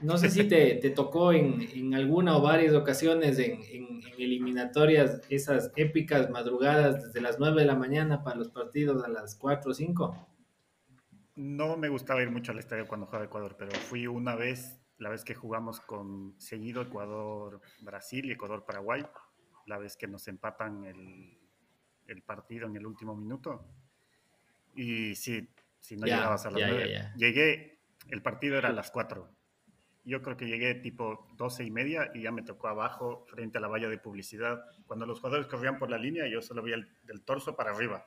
[SPEAKER 1] No sé si te, [laughs] te tocó en, en alguna o varias ocasiones en, en- en eliminatorias esas épicas madrugadas desde las 9 de la mañana para los partidos a las 4 o 5.
[SPEAKER 6] No me gustaba ir mucho al estadio cuando jugaba Ecuador, pero fui una vez, la vez que jugamos con seguido Ecuador-Brasil y Ecuador-Paraguay, la vez que nos empatan el, el partido en el último minuto. Y sí, si no
[SPEAKER 1] Ya,
[SPEAKER 6] llegabas a las
[SPEAKER 1] ya, ya,
[SPEAKER 6] 9,
[SPEAKER 1] ya.
[SPEAKER 6] llegué, el partido era a las 4. Yo creo que llegué tipo 12 y media y ya me tocó abajo, frente a la valla de publicidad. Cuando los jugadores corrían por la línea, yo solo veía el, del torso para arriba.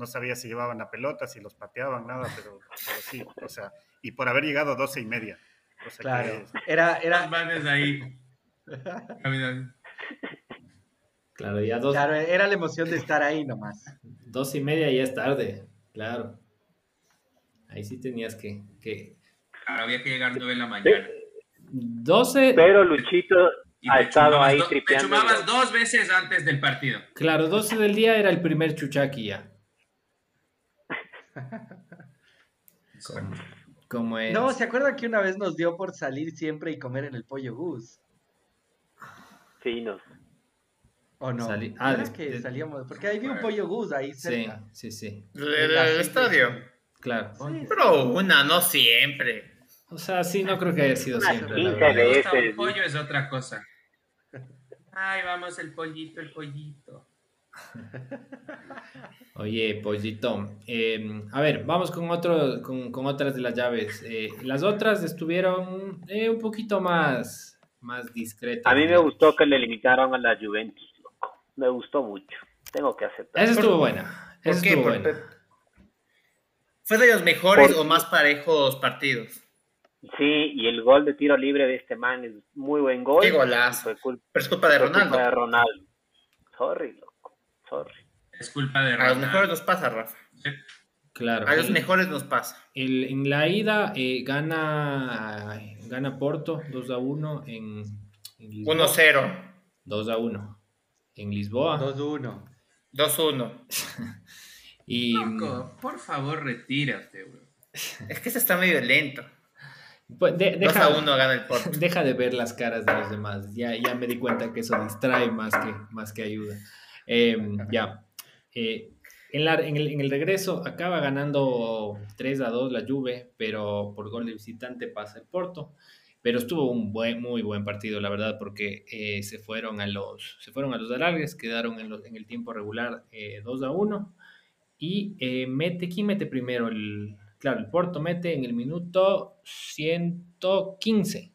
[SPEAKER 6] No sabía si llevaban la pelota, si los pateaban, nada, pero, pero sí, o sea, y por haber llegado 12 y media. O sea
[SPEAKER 3] Claro.
[SPEAKER 6] que
[SPEAKER 3] Era, era,
[SPEAKER 4] manes ahí.
[SPEAKER 1] Claro, ya dos,
[SPEAKER 3] claro, era la emoción de estar ahí nomás.
[SPEAKER 1] dos y media ya es tarde, claro. Ahí sí tenías que... que...
[SPEAKER 4] Claro, había que llegar 9 de la mañana.
[SPEAKER 1] 12,
[SPEAKER 5] Pero Luchito
[SPEAKER 4] Y
[SPEAKER 5] ha estado ahí
[SPEAKER 4] do- Te
[SPEAKER 5] tripeando.
[SPEAKER 4] chumabas dos veces antes del partido.
[SPEAKER 1] claro, 12 del día era el primer chuchaqui ya. Como, como es.
[SPEAKER 3] No, ¿se acuerdan que una vez nos dio por salir siempre y comer en el pollo Gus?
[SPEAKER 5] Sí, no.
[SPEAKER 3] ¿O no?
[SPEAKER 1] Sali- ah,
[SPEAKER 3] que salíamos, porque ahí vi un pollo Gus ahí
[SPEAKER 1] Sí,
[SPEAKER 3] cerca.
[SPEAKER 1] sí, sí.
[SPEAKER 2] El, el estadio.
[SPEAKER 1] Claro.
[SPEAKER 3] Sí,
[SPEAKER 2] Pero una, no siempre.
[SPEAKER 1] O sea, sí, no creo que haya sido siempre. la
[SPEAKER 5] 15
[SPEAKER 1] verdad.
[SPEAKER 4] Me
[SPEAKER 5] de
[SPEAKER 4] gusta
[SPEAKER 5] ese.
[SPEAKER 4] un pollo es otra cosa. Ay, vamos, el pollito, el pollito.
[SPEAKER 1] Oye, pollito. eh, a ver, vamos con, otro, con, con otras de las llaves. Eh, las otras estuvieron eh, un poquito más, más discretas.
[SPEAKER 5] A mí me gustó que le limitaron a la Juventus, loco. Me gustó mucho. Tengo que aceptar.
[SPEAKER 1] Esa estuvo buena.
[SPEAKER 2] ¿Por
[SPEAKER 1] Esa
[SPEAKER 2] qué?
[SPEAKER 1] estuvo buena.
[SPEAKER 2] ¿Fue de los mejores
[SPEAKER 5] Por-
[SPEAKER 2] o más parejos partidos?
[SPEAKER 5] Sí, y el gol de tiro libre de este man es muy buen gol.
[SPEAKER 2] Qué golazo.
[SPEAKER 5] Fue culpa,
[SPEAKER 2] Pero es culpa de
[SPEAKER 5] fue culpa
[SPEAKER 2] Ronaldo.
[SPEAKER 5] de Ronaldo. Sorry, loco. Sorry.
[SPEAKER 4] Es culpa de
[SPEAKER 2] A los mejores nos pasa, Rafa.
[SPEAKER 1] Claro.
[SPEAKER 2] A los
[SPEAKER 1] Y-
[SPEAKER 2] mejores nos pasa.
[SPEAKER 1] el- en la ida eh, gana, gana Porto 2 a 1 en, en Lisboa.
[SPEAKER 2] 1-0,
[SPEAKER 1] 2 a 1 en Lisboa.
[SPEAKER 3] 2-1.
[SPEAKER 2] 2-1. [laughs]
[SPEAKER 1] Y
[SPEAKER 4] Loco, por favor, retírate, güey.
[SPEAKER 2] Es que ese está medio lento.
[SPEAKER 1] pues, de-
[SPEAKER 2] 2
[SPEAKER 1] deja,
[SPEAKER 2] a 1 gana el Porto.
[SPEAKER 1] deja de ver las caras de los demás. Ya, ya me di cuenta que eso distrae más que, más que ayuda. Eh, ya. Eh, en, la- en el, regreso acaba ganando 3 a 2 la Juve, pero por gol de visitante pasa el Porto. Pero estuvo un buen, muy buen partido, la verdad, porque eh, se fueron a los se alargues, quedaron en, los- en el tiempo regular eh, 2 a 1. Y eh, mete, ¿quién mete primero? El, claro, el Porto mete en el minuto 115.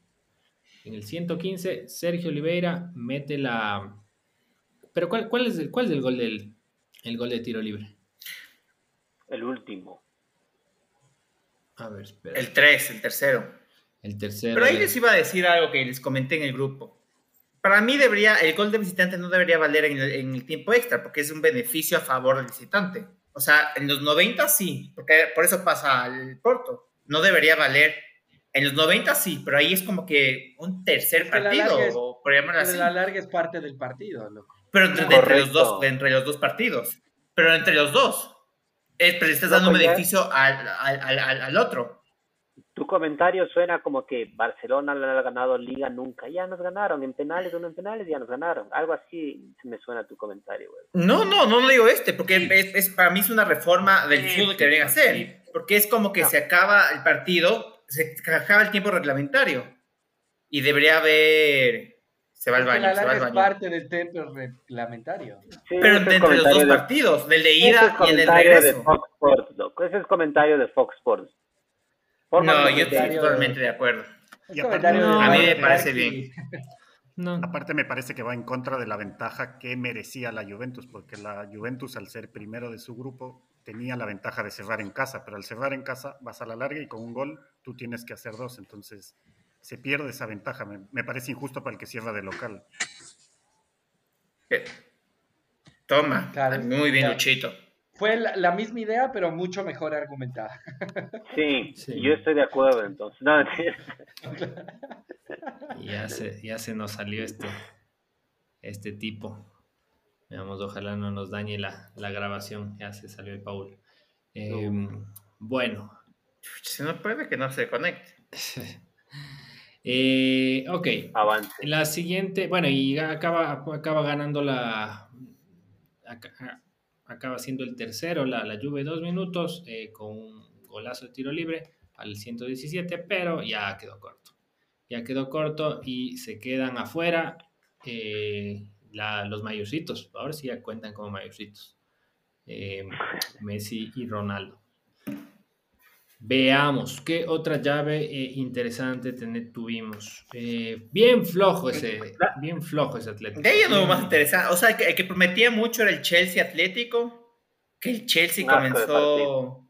[SPEAKER 1] En el 115, Sergio Oliveira mete la. Pero ¿cuál, cuál es el, cuál es el gol del el gol de tiro libre?
[SPEAKER 5] El último.
[SPEAKER 1] A ver, espera.
[SPEAKER 2] El 3, el tercero.
[SPEAKER 1] El tercero.
[SPEAKER 2] Pero ahí
[SPEAKER 1] de-
[SPEAKER 2] les iba a decir algo que les comenté en el grupo. Para mí debería, el gol de visitante no debería valer en el, en el tiempo extra, porque es un beneficio a favor del visitante. O sea, en los 90 sí, porque por eso pasa al Porto. No debería valer. En los 90 sí, pero ahí es como que un tercer
[SPEAKER 3] Es que la
[SPEAKER 2] partido,
[SPEAKER 3] larga es-
[SPEAKER 2] o por llamarlo
[SPEAKER 3] Pero
[SPEAKER 2] así.
[SPEAKER 3] la larga es parte del partido, loco.
[SPEAKER 2] Pero entre, entre los dos, entre los dos partidos. Pero entre los dos. Eh, pero estás
[SPEAKER 5] No,
[SPEAKER 2] dando un
[SPEAKER 5] pues
[SPEAKER 2] beneficio al, al, al, al- otro.
[SPEAKER 5] Tu comentario suena como que Barcelona no ha ganado liga nunca. Ya nos ganaron en penales, uno en penales, ya nos ganaron. Algo así me suena tu comentario, güey.
[SPEAKER 2] No, no, no, no digo este, porque es, es- para mí es una reforma del
[SPEAKER 5] Sí,
[SPEAKER 2] fútbol que deberían
[SPEAKER 5] sí,
[SPEAKER 2] hacer. Porque es como que
[SPEAKER 5] No.
[SPEAKER 2] se acaba el partido, se acaba el tiempo reglamentario. Y debería haber. Se va al
[SPEAKER 3] Es
[SPEAKER 2] baño,
[SPEAKER 3] la
[SPEAKER 2] se va
[SPEAKER 3] larga
[SPEAKER 2] al
[SPEAKER 3] es
[SPEAKER 2] baño.
[SPEAKER 3] parte del tiempo reglamentario.
[SPEAKER 5] Sí,
[SPEAKER 2] Pero entre,
[SPEAKER 5] es
[SPEAKER 2] los dos
[SPEAKER 5] de-
[SPEAKER 2] partidos, del de
[SPEAKER 5] es
[SPEAKER 2] ida y el
[SPEAKER 5] comentario de
[SPEAKER 2] regreso.
[SPEAKER 5] Fox Sports. Ese es comentario de Fox Sports. Forma
[SPEAKER 2] No,
[SPEAKER 5] de
[SPEAKER 2] yo estoy totalmente de acuerdo.
[SPEAKER 3] Es
[SPEAKER 6] Y
[SPEAKER 3] comentario
[SPEAKER 6] aparte-
[SPEAKER 3] de
[SPEAKER 1] a mí me
[SPEAKER 2] parece bien. [laughs]
[SPEAKER 1] No,
[SPEAKER 6] Aparte me parece que va en contra de la ventaja que merecía la Juventus, porque la Juventus al ser primero de su grupo tenía la ventaja de cerrar en casa, pero al cerrar en casa vas a la larga y con un gol tú tienes que hacer dos, entonces se pierde esa ventaja. Me, me parece injusto para el que cierra de local.
[SPEAKER 2] Eh, Toma,
[SPEAKER 3] Claro,
[SPEAKER 2] muy bien,
[SPEAKER 3] claro.
[SPEAKER 2] Luchito.
[SPEAKER 3] Fue la, la misma idea, pero mucho mejor argumentada. [laughs]
[SPEAKER 5] Sí,
[SPEAKER 1] Sí.
[SPEAKER 5] yo estoy de acuerdo entonces. No, [laughs]
[SPEAKER 1] ya se, ya se nos salió este, este tipo. Veamos, ojalá no nos dañe la, la grabación. Ya se salió el Paul. Eh, bueno,
[SPEAKER 2] Si no puede, que no se conecte. [laughs]
[SPEAKER 1] Eh, ok.
[SPEAKER 5] avance.
[SPEAKER 1] La siguiente, bueno, y acaba, acaba ganando la. aca- Acaba siendo el tercero, la, la Juve, dos minutos, eh, con un golazo de tiro libre al 117, pero ya quedó corto. Ya quedó corto y se quedan afuera eh, la- los mayorcitos. Ahora sí ya cuentan como mayorcitos. Eh, Messi y Ronaldo. Veamos qué otra llave eh, interesante tener- tuvimos. Eh, bien flojo ese, bien flojo ese Atlético.
[SPEAKER 2] De ahí ya no hubo
[SPEAKER 1] Bien-
[SPEAKER 2] más interesante. O sea, el que, el que prometía mucho era el Chelsea Atlético. Que el Chelsea comenzó.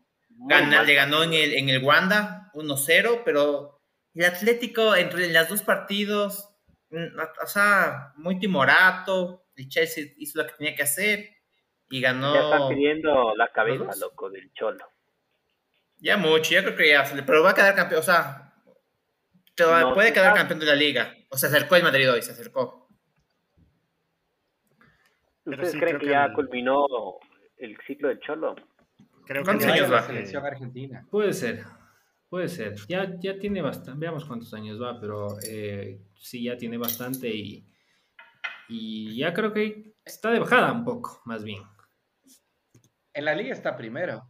[SPEAKER 2] Gana, le ganó en el, en el Wanda 1-0, pero el Atlético entre los dos partidos, mm, o sea, muy timorato. El Chelsea hizo lo que tenía que hacer y ganó.
[SPEAKER 5] Ya están pidiendo la cabeza, loco, del cholo.
[SPEAKER 2] Ya mucho, ya creo que ya, pero va a quedar campeón, o sea, te va-
[SPEAKER 5] No,
[SPEAKER 2] puede quedar campeón de la liga. O se acercó el Madrid hoy, se acercó.
[SPEAKER 5] ¿Ustedes
[SPEAKER 6] sí,
[SPEAKER 5] creen que
[SPEAKER 6] que
[SPEAKER 5] ya
[SPEAKER 6] el-
[SPEAKER 5] culminó el ciclo del cholo?
[SPEAKER 6] Creo que
[SPEAKER 2] ¿Cuántos años va?
[SPEAKER 3] la selección argentina.
[SPEAKER 1] Puede ser, puede ser. Ya, ya tiene bastante, veamos cuántos años va, pero eh, sí, ya tiene bastante y, y ya creo que está de bajada un poco, más bien.
[SPEAKER 3] En la liga está primero.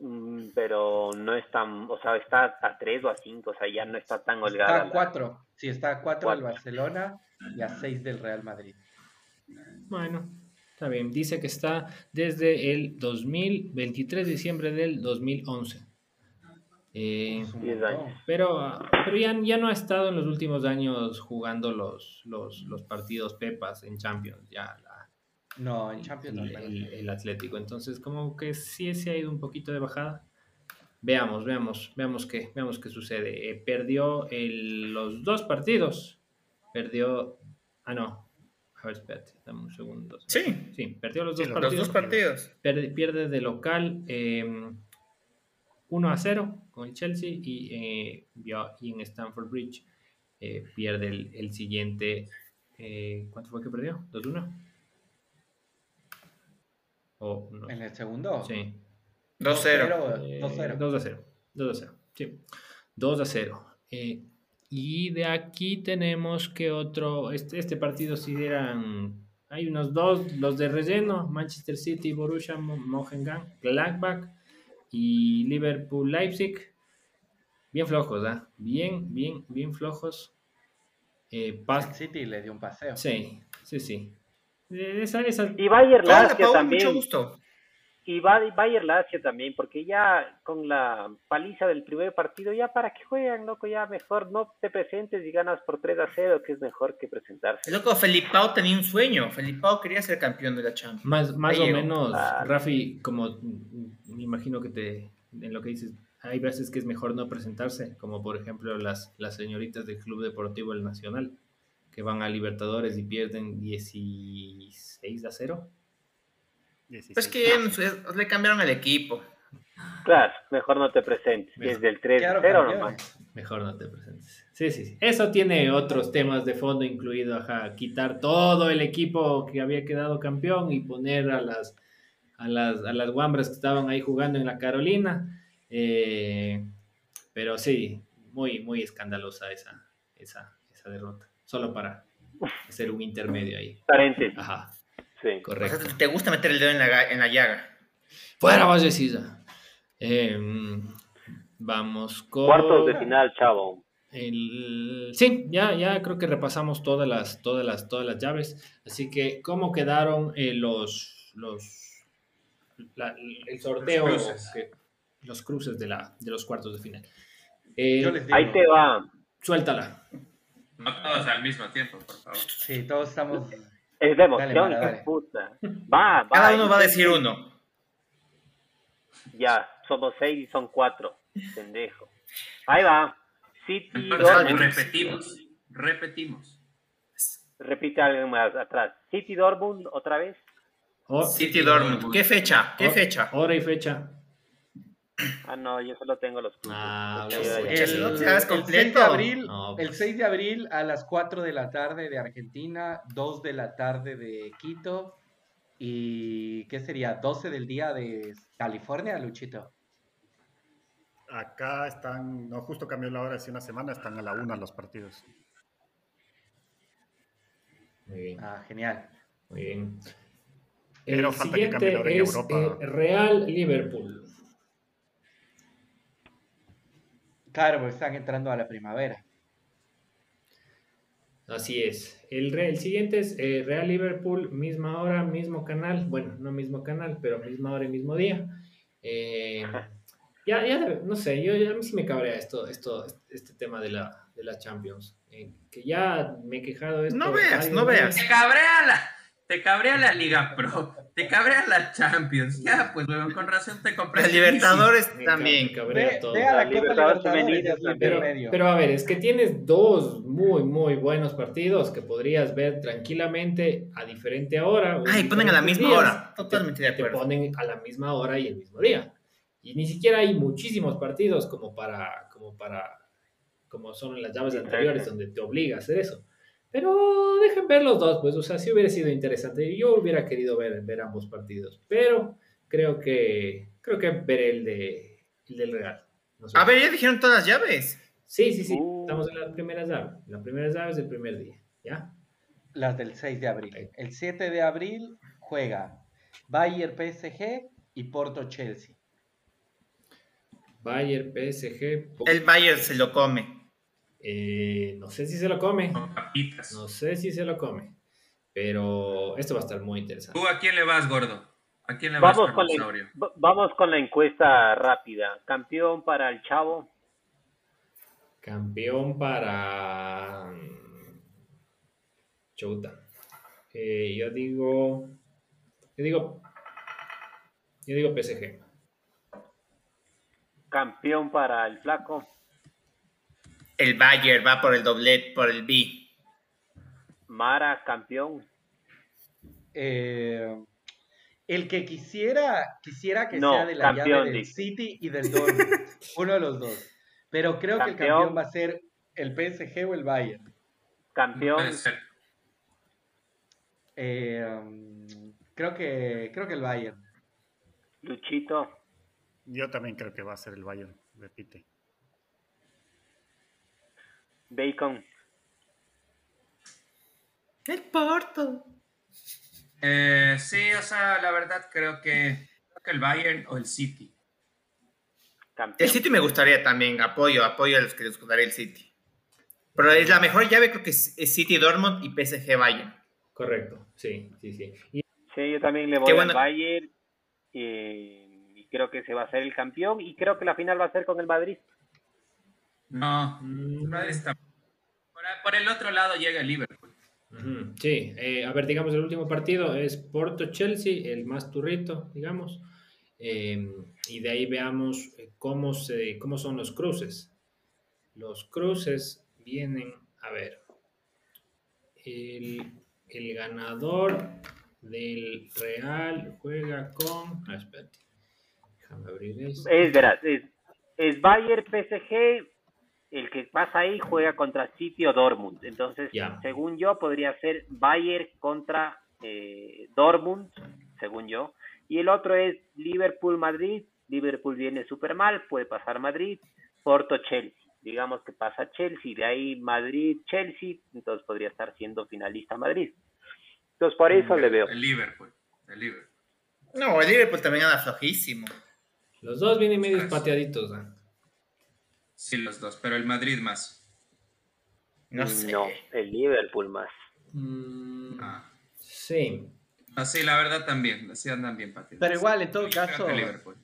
[SPEAKER 5] Mm, Pero no es tan, o sea, está a 3 o a 5, o sea, ya no está tan holgada.
[SPEAKER 3] Está a
[SPEAKER 5] la-
[SPEAKER 3] cuatro. Sí, está a cuatro del
[SPEAKER 5] Cuatro.
[SPEAKER 3] Barcelona y a seis del Real Madrid.
[SPEAKER 1] Bueno, está bien. Dice que está desde el 2000, 23 de diciembre del 2011. Eh, pero pero ya, ya no ha estado en los últimos años jugando los, los, los partidos Pepas en Champions. Ya la-
[SPEAKER 3] No, en Champions no.
[SPEAKER 1] el, el- el Atlético. Entonces, como que sí se ha ido un poquito de bajada. Veamos, veamos, veamos qué, veamos qué sucede. Eh, perdió el- los dos partidos. Perdió. Ah, no. A ver, espérate, dame un segundo.
[SPEAKER 2] Sí,
[SPEAKER 1] Sí, perdió los
[SPEAKER 6] Sí,
[SPEAKER 1] dos
[SPEAKER 6] los
[SPEAKER 2] los
[SPEAKER 1] partidos.
[SPEAKER 2] dos partidos.
[SPEAKER 1] Pierde, pierde de local eh, 1 a 0 con el Chelsea y, eh, y en Stamford Bridge eh, pierde el, el siguiente. eh, ¿Cuánto fue que perdió? ¿2-1? O no.
[SPEAKER 3] En el segundo.
[SPEAKER 1] Sí.
[SPEAKER 2] 2-0.
[SPEAKER 1] Eh,
[SPEAKER 3] 2-0.
[SPEAKER 1] 2 a 0. 2 a 0. Sí. 2 a 0. Eh, y de aquí tenemos que otro. Este, este partido si dieran. Hay unos dos, los de relleno: Manchester City, Borussia Mönchengladbach Gladbach y Liverpool Leipzig. Bien flojos, ¿ah? Bien, bien, bien flojos. Eh,
[SPEAKER 3] City le dio un paseo.
[SPEAKER 1] sí, sí, sí. Eh, Esa, esa,
[SPEAKER 5] Y Bayer
[SPEAKER 2] Hola,
[SPEAKER 5] Lazio
[SPEAKER 2] Paul,
[SPEAKER 5] también.
[SPEAKER 2] mucho gusto.
[SPEAKER 5] Y Ba- Bayer Lazio también, porque ya con la paliza del primer partido, ya para que juegan, loco, ya mejor no te presentes y ganas por 3 a 0, que es mejor que presentarse.
[SPEAKER 2] El loco Felipao tenía un sueño. Felipao quería ser campeón de la Champions.
[SPEAKER 1] Más, más o menos,
[SPEAKER 5] Claro.
[SPEAKER 1] Rafi, como me imagino que te, en lo que dices, hay veces que es mejor no presentarse, como por ejemplo las, las señoritas del Club Deportivo El Nacional, que van a Libertadores y pierden 16 a 0.
[SPEAKER 6] 16.
[SPEAKER 2] Pues que le cambiaron el equipo.
[SPEAKER 5] Claro, mejor no te presentes.
[SPEAKER 1] Mejor.
[SPEAKER 5] Desde el 3
[SPEAKER 3] Claro,
[SPEAKER 5] 0
[SPEAKER 3] campeón.
[SPEAKER 5] nomás.
[SPEAKER 1] Mejor no te presentes. Sí, sí, sí. Eso tiene otros temas de fondo, incluido ajá, quitar todo el equipo que había quedado campeón y poner a las, a las, a las guambras que estaban ahí jugando en la Carolina. Eh, pero sí, muy, muy escandalosa esa, esa, esa derrota. Solo para hacer un intermedio ahí.
[SPEAKER 5] Paréntesis.
[SPEAKER 1] Ajá,
[SPEAKER 5] Sí.
[SPEAKER 2] O sea,
[SPEAKER 1] correcto.
[SPEAKER 2] te gusta meter el dedo en la, en la llaga.
[SPEAKER 1] Fuera Valle Sisa. Eh, vamos con...
[SPEAKER 5] Cuartos de final, chavo.
[SPEAKER 1] El- sí, ya, ya creo que repasamos todas las, todas las, todas las llaves. Así que, ¿cómo quedaron eh, los, los, la- el sorteo,
[SPEAKER 4] Los cruces.
[SPEAKER 1] que- los cruces de, la, de los cuartos de final? Eh,
[SPEAKER 3] Yo les digo.
[SPEAKER 5] Ahí te va.
[SPEAKER 1] Suéltala.
[SPEAKER 4] No todos al mismo tiempo, por favor.
[SPEAKER 3] Sí, todos estamos.
[SPEAKER 5] Es de emoción,
[SPEAKER 3] Dale,
[SPEAKER 5] puta. Va, va.
[SPEAKER 2] Cada uno va a decir uno.
[SPEAKER 5] Ya, somos seis y son cuatro. Pendejo. Ahí va. City
[SPEAKER 4] Entonces,
[SPEAKER 5] Dortmund.
[SPEAKER 4] repetimos, repetimos.
[SPEAKER 5] Repite alguien más atrás. City Dortmund otra vez.
[SPEAKER 1] O-
[SPEAKER 2] City Dortmund. ¿Qué fecha? ¿Qué fecha?
[SPEAKER 1] Hora y fecha.
[SPEAKER 5] Ah, no, yo solo tengo los clubes.
[SPEAKER 1] Ah,
[SPEAKER 2] hagas
[SPEAKER 3] el 6
[SPEAKER 2] completo.
[SPEAKER 3] de abril,
[SPEAKER 1] No,
[SPEAKER 3] el
[SPEAKER 1] pues.
[SPEAKER 3] 6 de abril a las 4 de la tarde de Argentina, 2 de la tarde de Quito y ¿qué sería? 12 del día de California, Luchito.
[SPEAKER 6] Acá están, no, justo cambió la hora hace una semana, están a la una los partidos.
[SPEAKER 1] Muy bien.
[SPEAKER 3] Ah, genial.
[SPEAKER 1] Muy bien.
[SPEAKER 6] Pero
[SPEAKER 1] el
[SPEAKER 6] falta que
[SPEAKER 1] siguiente
[SPEAKER 6] cambie la hora en
[SPEAKER 1] es
[SPEAKER 6] Europa.
[SPEAKER 1] eh, Real Liverpool.
[SPEAKER 3] Claro, porque están entrando a la primavera.
[SPEAKER 1] Así es. El, el siguiente es eh, Real Liverpool, misma hora, mismo canal. Bueno, no mismo canal, pero misma hora y mismo día. Eh, ya, ya, no sé, yo, ya- a mí sí me cabrea esto, esto, este tema de la, de la Champions. Eh, que ya me he quejado de esto.
[SPEAKER 2] No veas, no veas.
[SPEAKER 4] Te cabrea la, te cabrea la Liga Pro, te cabrea la Champions. Ya, pues, weón, con razón te compré.
[SPEAKER 2] Las Libertadores también.
[SPEAKER 1] cabrea
[SPEAKER 3] Ve,
[SPEAKER 1] todo.
[SPEAKER 3] a la
[SPEAKER 5] La Libertadores
[SPEAKER 3] Libertadores,
[SPEAKER 5] también.
[SPEAKER 1] Pero, a ver, es que tienes dos muy, muy buenos partidos que podrías ver tranquilamente a diferente hora.
[SPEAKER 2] Ay, ponen a la misma
[SPEAKER 1] días.
[SPEAKER 2] hora. Totalmente de
[SPEAKER 1] te
[SPEAKER 2] acuerdo.
[SPEAKER 1] ponen a la misma hora y el mismo día. Y ni siquiera hay muchísimos partidos como para, como para, como son en las llaves anteriores donde te obliga a hacer eso. Pero dejen ver los dos, pues, o sea, sí hubiera sido interesante. Yo hubiera querido ver, ver ambos partidos, pero creo que, creo que veré el de, el del Real. No sé.
[SPEAKER 2] A ver, ya dijeron todas las llaves.
[SPEAKER 1] Sí, sí, sí.
[SPEAKER 5] Uh.
[SPEAKER 1] Estamos en las primeras llaves. Las primeras llaves del primer día. ¿Ya?
[SPEAKER 3] Las del 6 de abril. El 7 de abril juega Bayern PSG y Porto Chelsea.
[SPEAKER 1] Bayern, PSG.
[SPEAKER 2] El Bayern se lo come.
[SPEAKER 1] Eh, no sé si se lo come.
[SPEAKER 4] Con papitas.
[SPEAKER 1] No sé si se lo come. Pero esto va a estar muy interesante.
[SPEAKER 4] ¿Tú a quién le vas, gordo? ¿A quién le vas,
[SPEAKER 5] Vamos con, la, vamos con la encuesta rápida. Campeón para el Chavo.
[SPEAKER 1] Campeón para. Chuta. Eh, yo digo. Yo digo. Yo digo PSG.
[SPEAKER 5] Campeón para el Flaco.
[SPEAKER 2] El Bayern va por el doblet, por el B.
[SPEAKER 5] Mara, campeón.
[SPEAKER 3] Eh, el que quisiera, quisiera que
[SPEAKER 5] No,
[SPEAKER 3] sea de la
[SPEAKER 5] campeón,
[SPEAKER 3] llave del
[SPEAKER 5] dice.
[SPEAKER 3] City y del Dortmund. [laughs] Uno de los dos. Pero creo que el
[SPEAKER 5] Campeón.
[SPEAKER 3] va a ser el PSG o el Bayern.
[SPEAKER 5] Campeón.
[SPEAKER 3] Eh, um, creo que creo que el Bayern.
[SPEAKER 5] Luchito.
[SPEAKER 6] Yo también creo que va a ser el Bayern, repite.
[SPEAKER 5] Bacon.
[SPEAKER 2] El Porto.
[SPEAKER 4] Eh, sí, o sea, la verdad creo que, creo que el Bayern o el City.
[SPEAKER 5] Campeón.
[SPEAKER 2] El City me gustaría también. Apoyo, apoyo a los que les gustaría el City. Pero es la mejor llave, creo que es City Dortmund y PSG Bayern.
[SPEAKER 1] Correcto. Sí, sí, sí. Y
[SPEAKER 5] Sí, yo también le voy
[SPEAKER 2] Qué
[SPEAKER 5] al
[SPEAKER 2] bueno.
[SPEAKER 5] Bayern. eh, y creo que se va a ser el campeón. Y creo que la final va a ser con el Madrid.
[SPEAKER 4] No,
[SPEAKER 1] Mm,
[SPEAKER 4] Madrid está- Por, por el otro lado llega el Liverpool.
[SPEAKER 1] Sí, eh, a ver, digamos, el último partido es Porto-Chelsea, el más turrito, digamos. Eh, y de ahí veamos eh, cómo, se, cómo son los cruces. Los cruces vienen, a ver, el, el ganador del Real juega con... Ah, espérate. Déjame abrir esto.
[SPEAKER 5] Es verdad, es, es Bayern PSG, el que pasa ahí juega contra City o Dortmund. Entonces, según yo, podría ser Bayern contra eh, Dortmund, según yo. Y el otro es Liverpool-Madrid. Liverpool viene súper mal, puede pasar Madrid. Porto-Chelsea. Digamos que pasa Chelsea, de ahí Madrid-Chelsea, entonces podría estar siendo finalista Madrid. Entonces, por eso le veo.
[SPEAKER 4] El Liverpool. El Liverpool.
[SPEAKER 2] No, el Liverpool también anda flojísimo.
[SPEAKER 1] Los dos vienen medio pateaditos. ¿ah?
[SPEAKER 4] Sí, los dos, pero el Madrid más.
[SPEAKER 2] No sé.
[SPEAKER 5] No, el Liverpool más.
[SPEAKER 1] Mm,
[SPEAKER 4] Ah.
[SPEAKER 1] sí.
[SPEAKER 4] No, sí, la verdad también. Sí andan bien partidos.
[SPEAKER 3] Pero igual, en todo caso,
[SPEAKER 4] Liverpool.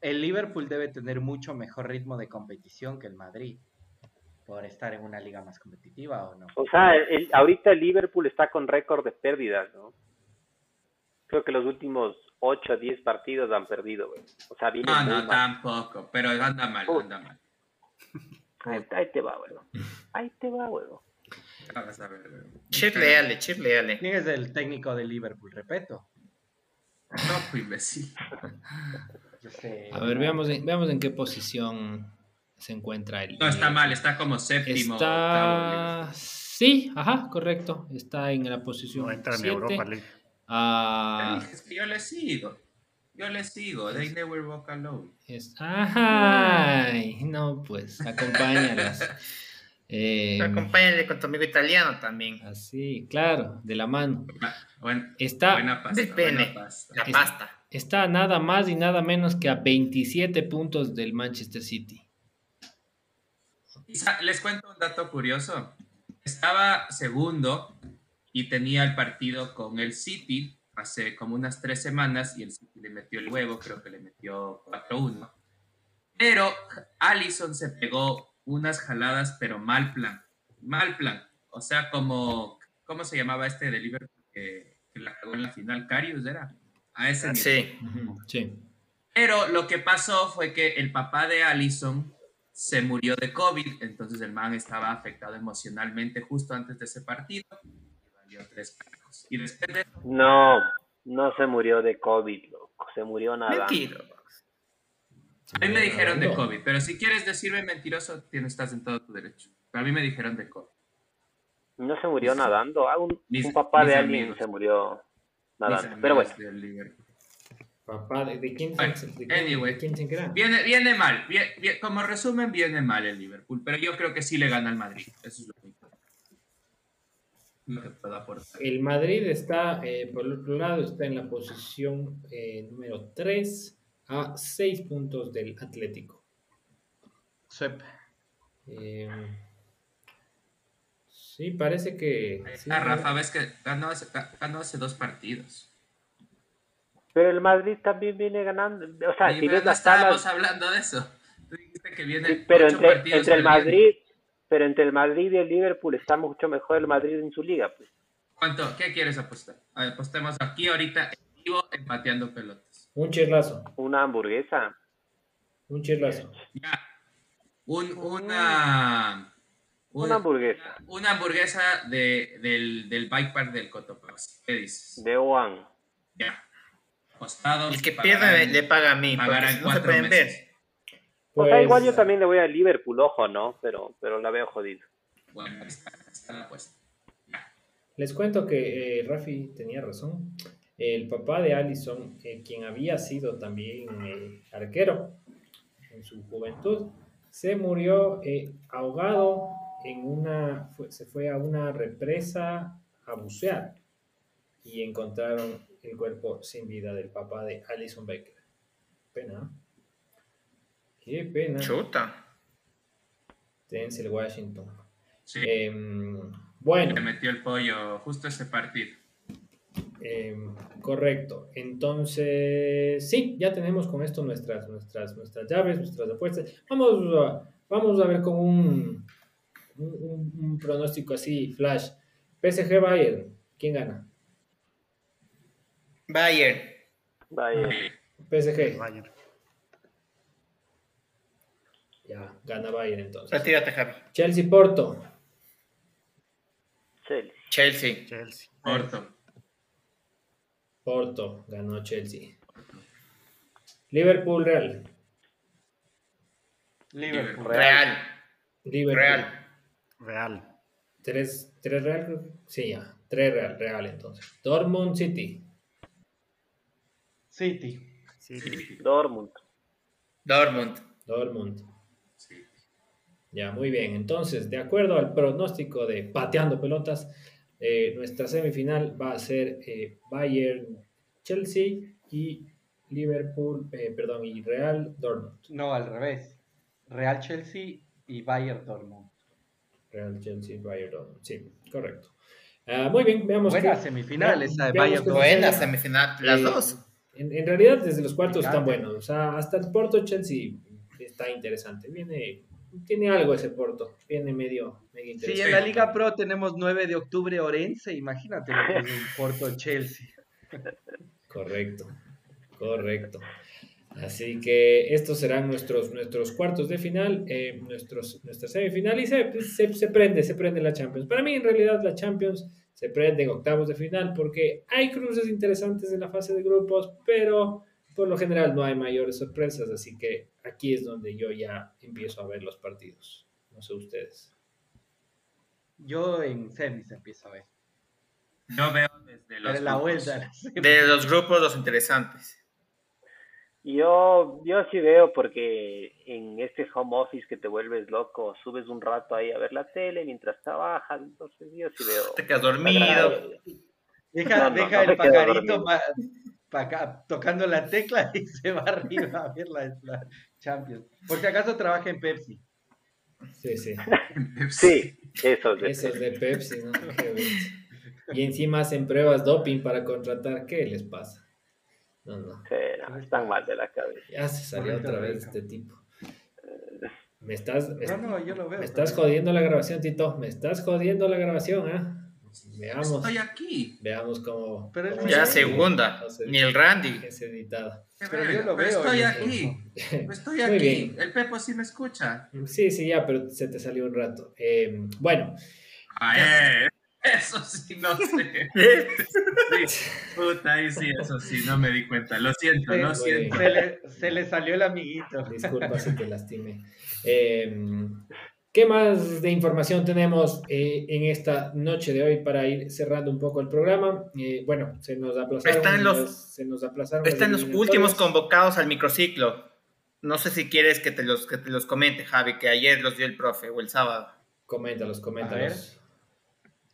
[SPEAKER 3] el Liverpool debe tener mucho mejor ritmo de competición que el Madrid. Por estar en una liga más competitiva o no.
[SPEAKER 5] O sea, el- ahorita el Liverpool está con récord de pérdidas, ¿no? Creo que los últimos 8 o 10 partidos han perdido, güey. O sea, viene
[SPEAKER 4] No,
[SPEAKER 5] muy
[SPEAKER 4] no,
[SPEAKER 5] mal.
[SPEAKER 4] tampoco. Pero anda mal, anda mal.
[SPEAKER 5] Ahí, ahí te va, güey. Ahí te va, güey.
[SPEAKER 4] Ya vas a ver.
[SPEAKER 2] Chirleale, chirleale.
[SPEAKER 3] ¿Quién es el técnico del Liverpool? Repeto.
[SPEAKER 4] No, pues, imbécil.
[SPEAKER 3] Yo sé.
[SPEAKER 1] A ver, veamos en, veamos en qué posición se encuentra el.
[SPEAKER 4] No, está mal, está como séptimo. octavo,
[SPEAKER 1] Está. Sí, ajá, correcto. Está en la posición.
[SPEAKER 6] No entra en
[SPEAKER 1] siete.
[SPEAKER 6] Europa League.
[SPEAKER 1] Ah.
[SPEAKER 4] Es que yo le sigo. Yo le sigo. They never walk alone.
[SPEAKER 1] es- Ay, no, pues, acompáñalas. [laughs] Eh,
[SPEAKER 2] Acompáñale con tu amigo italiano también.
[SPEAKER 1] así, claro, de la mano.
[SPEAKER 4] Ah, buen-
[SPEAKER 1] Está,
[SPEAKER 4] buena pasta.
[SPEAKER 2] Del pene.
[SPEAKER 4] buena pasta.
[SPEAKER 2] La pasta.
[SPEAKER 1] está nada más y nada menos que a 27 puntos del Manchester City.
[SPEAKER 4] Les cuento un dato curioso. Estaba segundo y tenía el partido con el City hace como unas tres semanas y el City le metió el huevo, creo que le metió 4-1. Pero Allison se pegó unas jaladas, pero mal plan. Mal plan. O sea, como, ¿cómo se llamaba este de Liverpool que, que la cagó en la final? Carius era. A ese nivel.
[SPEAKER 2] Sí.
[SPEAKER 1] Sí.
[SPEAKER 4] Pero lo que pasó fue que el papá de Allison se murió de COVID, entonces el man estaba afectado emocionalmente justo antes de ese partido. Y valió tres carajos. Y después de
[SPEAKER 5] No, no se murió de COVID, loco. Se murió nada.
[SPEAKER 2] Mentira.
[SPEAKER 4] a mí me dijeron de. COVID, pero si quieres decirme mentiroso, tienes, estás en todo tu derecho. Pero a mí me dijeron de COVID.
[SPEAKER 5] No se murió nadando. Ah, un,
[SPEAKER 4] Mis-
[SPEAKER 5] un papá de alguien
[SPEAKER 4] amigos.
[SPEAKER 5] se murió nadando. Pero bueno.
[SPEAKER 1] Papá, ¿de, de quién,
[SPEAKER 4] Bueno,
[SPEAKER 1] se- de
[SPEAKER 4] anyway.
[SPEAKER 1] quién se?
[SPEAKER 4] Viene, viene mal, como resumen, viene mal el Liverpool, pero yo creo que sí le gana al Madrid. Eso es lo único. Que.
[SPEAKER 1] El Madrid está, eh, por el otro lado, está en la posición eh, número 3 a 6 puntos del Atlético.
[SPEAKER 3] Suep.
[SPEAKER 1] Eh, sí, parece que... sí,
[SPEAKER 4] Ah, Rafa, ves que ganó hace, ganó hace dos partidos.
[SPEAKER 5] pero el Madrid también viene ganando. O sea,
[SPEAKER 4] Y
[SPEAKER 5] si
[SPEAKER 4] no
[SPEAKER 5] ves las
[SPEAKER 4] estábamos
[SPEAKER 5] tablas,
[SPEAKER 4] hablando de eso. Tú dijiste que viene
[SPEAKER 5] sí, pero
[SPEAKER 4] ocho
[SPEAKER 5] entre,
[SPEAKER 4] partidos
[SPEAKER 5] entre el. Madrid, pero entre el Madrid y el Liverpool está mucho mejor el Madrid en su liga, pues.
[SPEAKER 4] ¿Cuánto? ¿Qué quieres apostar? A ver, apostemos aquí ahorita en vivo empateando pelotas.
[SPEAKER 1] Un chirlazo,
[SPEAKER 5] Una hamburguesa.
[SPEAKER 1] un chirlazo.
[SPEAKER 4] Ya. Un, una, un-
[SPEAKER 5] Una hamburguesa.
[SPEAKER 4] una hamburguesa de, del, del bike park del Cotopaxi. ¿Qué dices?
[SPEAKER 5] De One.
[SPEAKER 4] Ya. Apostados.
[SPEAKER 2] El que pierde le paga a mí,
[SPEAKER 4] pagarán
[SPEAKER 2] no se pueden ver.
[SPEAKER 4] Meses.
[SPEAKER 5] O sea,
[SPEAKER 1] Pues,
[SPEAKER 5] igual yo también le voy al Liverpool, ojo, ¿no? Pero, pero la veo jodida.
[SPEAKER 4] Bueno, está, ahí está la apuesta.
[SPEAKER 1] Les cuento que eh, Rafi tenía razón. El papá de Allison, eh, quien había sido también eh, arquero en su juventud, se murió eh, ahogado en una, fue- se fue a una represa a bucear y encontraron el cuerpo sin vida del papá de Allison Becker. Pena. Qué pena.
[SPEAKER 2] Chuta.
[SPEAKER 1] Denzel Washington.
[SPEAKER 4] Sí,
[SPEAKER 1] Em, bueno.
[SPEAKER 4] le metió el pollo justo ese partido.
[SPEAKER 1] Eh, correcto. Entonces, sí, ya tenemos con esto nuestras, nuestras, nuestras llaves, nuestras apuestas. Vamos a, vamos a ver con un, un, un- pronóstico así, flash. PSG Bayern, ¿quién gana?
[SPEAKER 2] Bayern.
[SPEAKER 5] Vaya.
[SPEAKER 1] PSG.
[SPEAKER 6] Bayern.
[SPEAKER 1] Ya, gana Bayern entonces.
[SPEAKER 2] Retírate, Javi.
[SPEAKER 1] Chelsea Porto.
[SPEAKER 5] Chelsea.
[SPEAKER 2] Chelsea.
[SPEAKER 6] Chelsea.
[SPEAKER 4] Porto.
[SPEAKER 1] Porto, ganó Chelsea. Liverpool Real.
[SPEAKER 3] Liverpool.
[SPEAKER 2] Real.
[SPEAKER 1] Liverpool.
[SPEAKER 2] Real.
[SPEAKER 6] Real.
[SPEAKER 1] ¿Tres, tres Real? Sí, ya. Tres Real, Real entonces. Dortmund City.
[SPEAKER 3] City.
[SPEAKER 6] Sí.
[SPEAKER 5] Dortmund.
[SPEAKER 2] Dortmund.
[SPEAKER 1] Dortmund. Ya, muy bien. Entonces, de acuerdo al pronóstico de pateando pelotas, eh, nuestra semifinal va a ser eh, Bayern Chelsea y Liverpool, eh, perdón, y Real Dortmund.
[SPEAKER 3] No, al revés. Real Chelsea y Bayern Dortmund.
[SPEAKER 1] Real Chelsea, Bayern Dortmund. Sí, correcto. Ah, muy bien, veamos.
[SPEAKER 3] Buena semifinal esa de Bayern Dortmund.
[SPEAKER 2] Buena semifinal. Las
[SPEAKER 1] Eh,
[SPEAKER 2] dos.
[SPEAKER 1] En, en realidad, desde los cuartos están buenos. O sea, hasta el Porto Chelsea está interesante. Viene, tiene algo ese Porto. Viene medio, medio
[SPEAKER 3] Sí,
[SPEAKER 1] interesante.
[SPEAKER 3] en la Liga Pro tenemos 9 de octubre Orense. Imagínate lo que es un Porto Chelsea. [laughs]
[SPEAKER 1] Correcto, correcto. Así que estos serán nuestros, nuestros cuartos de final, eh, nuestros, nuestra semifinal y se, se, se prende, se prende la Champions. Para mí, en realidad, la Champions se prende en octavos de final porque hay cruces interesantes en la fase de grupos, pero por lo general no hay mayores sorpresas. Así que aquí es donde yo ya empiezo a ver los partidos. No sé ustedes.
[SPEAKER 3] Yo en semis empiezo a ver.
[SPEAKER 4] Yo veo desde los
[SPEAKER 3] la
[SPEAKER 4] grupos.
[SPEAKER 3] vuelta.
[SPEAKER 2] De los grupos, los interesantes.
[SPEAKER 5] Yo, yo sí veo porque en este home office que te vuelves loco, subes un rato ahí a ver la tele mientras trabajas, entonces yo sí veo.
[SPEAKER 2] Te quedas dormido.
[SPEAKER 3] Deja,
[SPEAKER 5] No, no,
[SPEAKER 3] deja
[SPEAKER 5] no
[SPEAKER 3] el pajarito acá, tocando la tecla [laughs] y se va arriba a ver la, la Champions. Por si acaso trabaja en Pepsi.
[SPEAKER 1] Sí, sí.
[SPEAKER 5] Sí, eso es de-
[SPEAKER 1] Esos de Pepsi, ¿no? Y encima hacen pruebas doping para contratar. ¿Qué les pasa? No, no.
[SPEAKER 5] sí, no, están mal de la cabeza.
[SPEAKER 1] Ya se salió otra vez este tipo. Me estás, me,
[SPEAKER 3] No, no, yo lo veo.
[SPEAKER 1] me estás jodiendo la grabación, Tito. Me estás jodiendo la grabación, ¿ah? Veamos.
[SPEAKER 4] Estoy aquí.
[SPEAKER 1] Veamos cómo.
[SPEAKER 3] Pero
[SPEAKER 1] cómo
[SPEAKER 2] Ya
[SPEAKER 1] se-
[SPEAKER 2] segunda.
[SPEAKER 1] se-
[SPEAKER 2] Ni el Randy.
[SPEAKER 1] Es editado.
[SPEAKER 3] Pero yo lo
[SPEAKER 4] pero
[SPEAKER 3] veo
[SPEAKER 4] Estoy aquí. Estoy aquí.
[SPEAKER 1] bien.
[SPEAKER 4] El Pepo sí me escucha.
[SPEAKER 1] Sí, sí, ya, pero se te salió un rato. Eh, bueno,
[SPEAKER 4] Ah, eh, eso sí, no sé. [laughs] Sí, puta, ahí sí, eso sí, no me di cuenta. Lo siento, lo
[SPEAKER 3] Se,
[SPEAKER 4] siento.
[SPEAKER 3] se le, se le salió el amiguito.
[SPEAKER 1] Disculpa si te lastimé. Eh, ¿Qué más de información tenemos eh, en esta noche de hoy para ir cerrando un poco el programa? Eh, bueno, se nos aplazaron.
[SPEAKER 2] Están los-
[SPEAKER 1] las- se nos aplazaron las
[SPEAKER 2] Están los últimos convocados al microciclo. No sé si quieres que te los, que te los comente, Javi, que ayer los dio el profe o el sábado.
[SPEAKER 1] Coméntalos, coméntalos.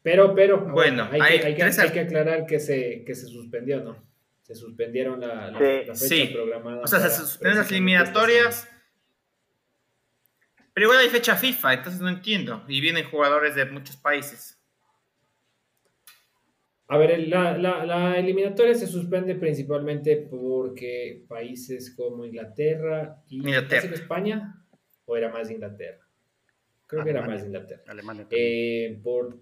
[SPEAKER 1] Pero, pero,
[SPEAKER 2] Bueno,
[SPEAKER 1] hay,
[SPEAKER 2] hay
[SPEAKER 1] que, hay, que,
[SPEAKER 2] tres
[SPEAKER 1] hay
[SPEAKER 2] ar-
[SPEAKER 1] que aclarar que se, que se suspendió, ¿no? Se suspendieron la, la,
[SPEAKER 5] Sí.
[SPEAKER 1] la fecha
[SPEAKER 2] Sí.
[SPEAKER 1] programada.
[SPEAKER 2] O sea, se suspenden las eliminatorias. Pero igual hay fecha FIFA, entonces no entiendo. Y vienen jugadores de muchos países.
[SPEAKER 1] A ver, la, la, la eliminatoria se suspende principalmente porque países como Inglaterra y
[SPEAKER 2] Inglaterra.
[SPEAKER 1] ¿parece que España o era más Inglaterra. Creo que era
[SPEAKER 6] Alemania.
[SPEAKER 1] más Inglaterra.
[SPEAKER 6] Alemania también.
[SPEAKER 1] Eh, por,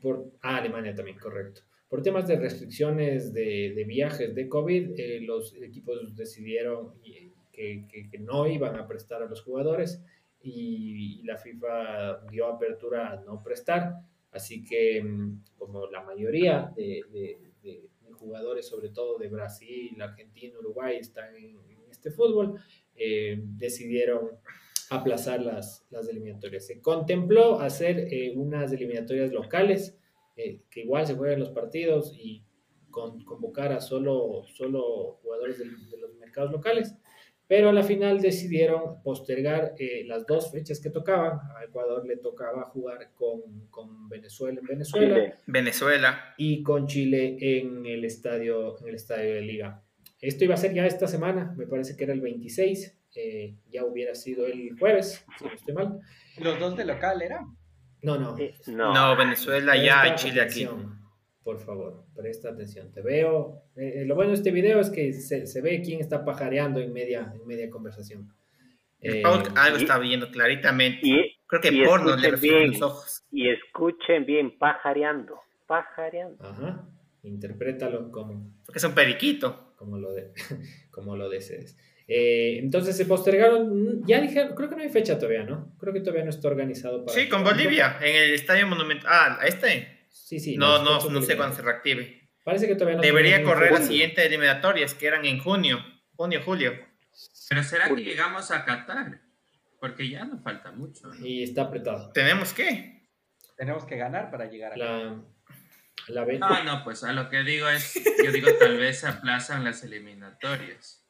[SPEAKER 1] por ah, Alemania también, correcto. Por temas de restricciones de, de viajes de COVID, eh, los equipos decidieron que, que- que no iban a prestar a los jugadores y, la FIFA dio apertura a no prestar. Así que, mm, como la mayoría de, de- jugadores, sobre todo de Brasil, Argentina, Uruguay, están en, este fútbol, eh, decidieron aplazar las, eliminatorias. Se contempló hacer eh, unas eliminatorias locales, eh, que igual se juegan los partidos y con, convocar a solo, jugadores de, los mercados locales, pero a la final decidieron postergar eh, las dos fechas que tocaban. A Ecuador le tocaba jugar con, con Venezuela en Venezuela
[SPEAKER 5] Chile.
[SPEAKER 2] Venezuela.
[SPEAKER 1] y con Chile en el estadio, en el estadio de Liga. Esto iba a ser ya esta semana, me parece que era el 26, eh, ya hubiera sido el jueves, si no estoy mal.
[SPEAKER 3] Los dos de local eran.
[SPEAKER 1] No, no.
[SPEAKER 5] Eh, No,
[SPEAKER 2] No, Venezuela ya y Chile aquí.
[SPEAKER 1] Por favor, presta atención. Te veo. eh, lo bueno de este video es que se, se ve quién está pajareando en media, en media conversación. Eh,
[SPEAKER 2] Paul algo
[SPEAKER 5] y-
[SPEAKER 2] está viendo claritamente.
[SPEAKER 5] y,
[SPEAKER 2] Creo que
[SPEAKER 5] y
[SPEAKER 2] porno le
[SPEAKER 5] bien.
[SPEAKER 2] los ojos.
[SPEAKER 5] y escuchen bien, pajareando, pajareando.
[SPEAKER 1] Ajá. Interprétalo como,
[SPEAKER 2] Porque es un periquito.
[SPEAKER 1] como lo, de, [laughs] como lo desees. Eh, entonces se postergaron, ya dijeron, creo que no hay fecha todavía, ¿no? Creo que todavía no está organizado para...
[SPEAKER 2] Sí, con Bolivia, en el Estadio Monumental. Ah, ¿este?
[SPEAKER 1] Sí, sí.
[SPEAKER 2] No, no, no sé cuándo se reactive.
[SPEAKER 1] Parece que todavía no
[SPEAKER 2] Debería correr las siguientes eliminatorias, que eran en junio. Junio, julio.
[SPEAKER 4] Pero será que llegamos a Qatar, porque ya no falta mucho. ¿no?
[SPEAKER 1] Y está apretado.
[SPEAKER 2] ¿Tenemos qué?
[SPEAKER 3] Tenemos que ganar para llegar a
[SPEAKER 1] La, la B.
[SPEAKER 4] No, no, pues a lo que digo es, yo digo tal vez se aplazan las eliminatorias.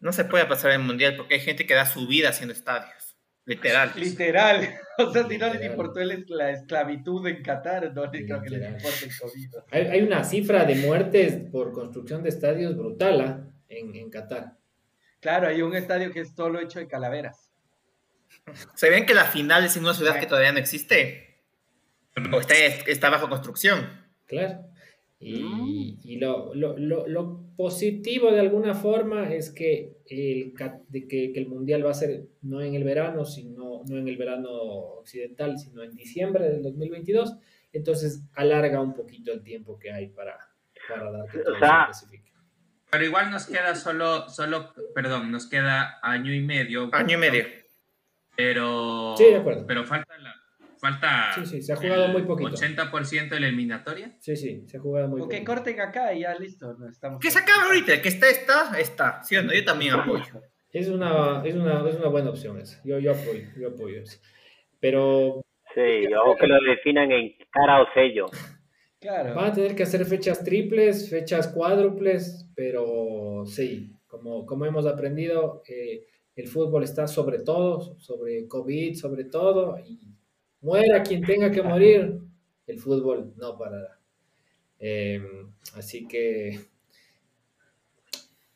[SPEAKER 2] No se puede pasar el mundial porque hay gente que da su vida haciendo estadios. Literal.
[SPEAKER 3] Literal. [laughs] O sea, si no les importó el- la esclavitud en Qatar, no les creo que les importe el COVID.
[SPEAKER 1] Hay, hay una cifra de muertes por construcción de estadios brutal ¿ah? en, en Qatar.
[SPEAKER 3] Claro, hay un estadio que es solo hecho de calaveras.
[SPEAKER 2] ¿Sabían que la final es en una ciudad que todavía no existe? O está, está bajo construcción.
[SPEAKER 1] Claro. Y, y lo, lo- lo- lo positivo de alguna forma es que el, que, que el mundial va a ser no en el verano, sino no en el verano occidental, sino en diciembre del 2022. Entonces alarga un poquito el tiempo que hay para, para dar que
[SPEAKER 5] O
[SPEAKER 1] todo
[SPEAKER 5] sea,
[SPEAKER 1] se clasifique.
[SPEAKER 4] Pero igual nos queda solo, solo, perdón, nos queda año y medio.
[SPEAKER 2] Año y medio.
[SPEAKER 4] Pero,
[SPEAKER 1] Sí, de acuerdo.
[SPEAKER 4] pero falta falta
[SPEAKER 1] Sí, sí, se ha jugado muy poquito.
[SPEAKER 4] 80% de la eliminatoria.
[SPEAKER 1] Sí, sí, se ha jugado muy
[SPEAKER 3] O que
[SPEAKER 1] poquito.
[SPEAKER 3] corten acá y ya listo. No estamos
[SPEAKER 2] Que se acabe ahorita. El que está, está, está. ¿Sí no? Yo también apoyo.
[SPEAKER 1] Es una, es una, es una buena opción esa. Yo, yo apoyo, yo apoyo eso. Pero
[SPEAKER 5] Sí, o que lo definan en cara o sello.
[SPEAKER 3] Claro.
[SPEAKER 1] van a tener que hacer fechas triples, fechas cuádruples, pero sí, como, como hemos aprendido, eh, el fútbol está sobre todo, sobre COVID, sobre todo, y muera quien tenga que morir, el fútbol no parará. Eh, así que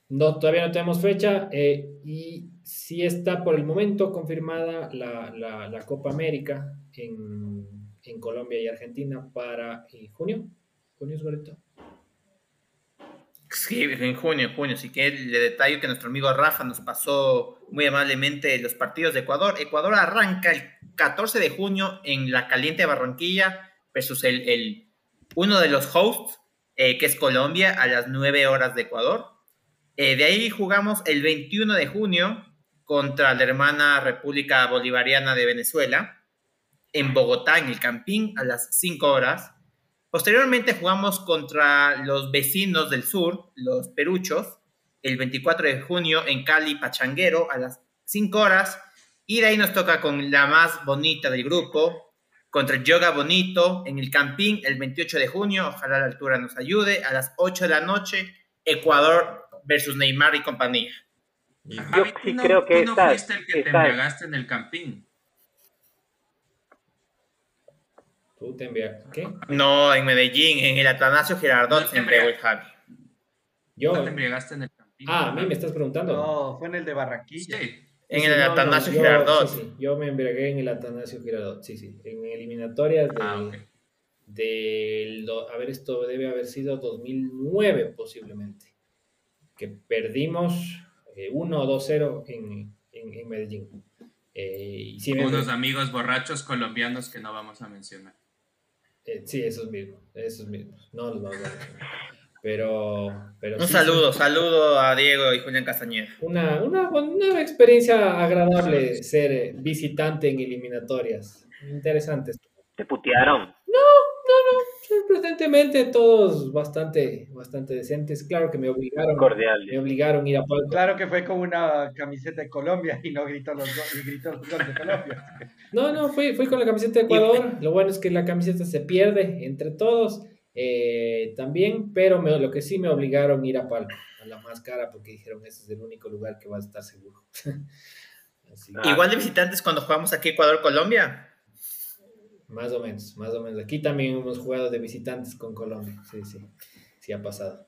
[SPEAKER 1] no, todavía no tenemos fecha eh, y sí está por el momento confirmada la, la- la Copa América en, en Colombia y Argentina para eh, junio. ¿Junio es correcto?
[SPEAKER 2] Sí, en junio, en junio. Así que le detallo que nuestro amigo Rafa nos pasó muy amablemente los partidos de Ecuador. Ecuador arranca el 14 de junio en la caliente Barranquilla versus el, el- uno de los hosts, eh, que es Colombia, a las 9 horas de Ecuador. Eh, de ahí jugamos el 21 de junio contra la hermana República Bolivariana de Venezuela en Bogotá, en el Campín, a las 5 horas. Posteriormente jugamos contra los vecinos del sur, los peruchos, el 24 de junio en Cali, Pachanguero, a las 5 horas. Y de ahí nos toca con la más bonita del grupo, contra el Yoga Bonito en el Campín, el 28 de junio. Ojalá la altura nos ayude. A las 8 de la noche, Ecuador versus Neymar y compañía.
[SPEAKER 4] Javi, tú
[SPEAKER 5] sí
[SPEAKER 4] no-
[SPEAKER 5] creo que
[SPEAKER 4] tú no
[SPEAKER 5] esta-
[SPEAKER 4] fuiste el que te embriagaste en el campín.
[SPEAKER 1] Tú te envías. ¿Qué?
[SPEAKER 2] No, en Medellín, en el Atanasio Girardot,
[SPEAKER 4] No te
[SPEAKER 2] se embriagó el Javi.
[SPEAKER 1] Yo.
[SPEAKER 4] ¿No te embriagaste en el campín?
[SPEAKER 1] Ah, a mí me estás preguntando.
[SPEAKER 3] No, fue en el de Barranquilla.
[SPEAKER 4] Sí.
[SPEAKER 2] En
[SPEAKER 1] Sí,
[SPEAKER 2] el
[SPEAKER 1] no, no,
[SPEAKER 2] Atanasio
[SPEAKER 1] yo-
[SPEAKER 2] Girardot.
[SPEAKER 1] Sí, sí, yo me embriagué en el Atanasio Girardot, sí, sí, en eliminatorias de,
[SPEAKER 4] Ah,
[SPEAKER 1] del, do- a ver, esto debe haber sido 2009 posiblemente, que perdimos eh, 1 o 2-0 en, en, en Medellín. Eh, y sí, me-
[SPEAKER 4] Unos amigos borrachos colombianos que no vamos a mencionar.
[SPEAKER 1] Eh, sí, esos mismos, esos mismos, no los vamos a mencionar. Pero, pero
[SPEAKER 2] Un
[SPEAKER 1] sí,
[SPEAKER 2] saludo, saludo a Diego y Julián Castañeda.
[SPEAKER 1] Una, una, una experiencia agradable ser eh, visitante en eliminatorias. Interesante.
[SPEAKER 5] Te putearon.
[SPEAKER 1] Sorprendentemente todos bastante, bastante decentes. Claro que me obligaron, me
[SPEAKER 5] Cordiales.
[SPEAKER 1] obligaron a ir a palco.
[SPEAKER 3] Claro que fue con una camiseta de Colombia y no gritó los, y gritó los goles de Colombia.
[SPEAKER 1] No, no, fui, fui con la camiseta de Ecuador. Lo bueno es que la camiseta se pierde entre todos eh, también, pero me- lo que sí me obligaron a ir a palco, a la más cara, porque dijeron ese es el único lugar que va a estar seguro. [laughs] Así
[SPEAKER 5] Ah.
[SPEAKER 2] Igual de visitantes cuando jugamos aquí Ecuador-Colombia.
[SPEAKER 1] Más o menos, más o menos. Aquí también hemos jugado de visitantes con Colombia. Sí, sí, sí ha pasado.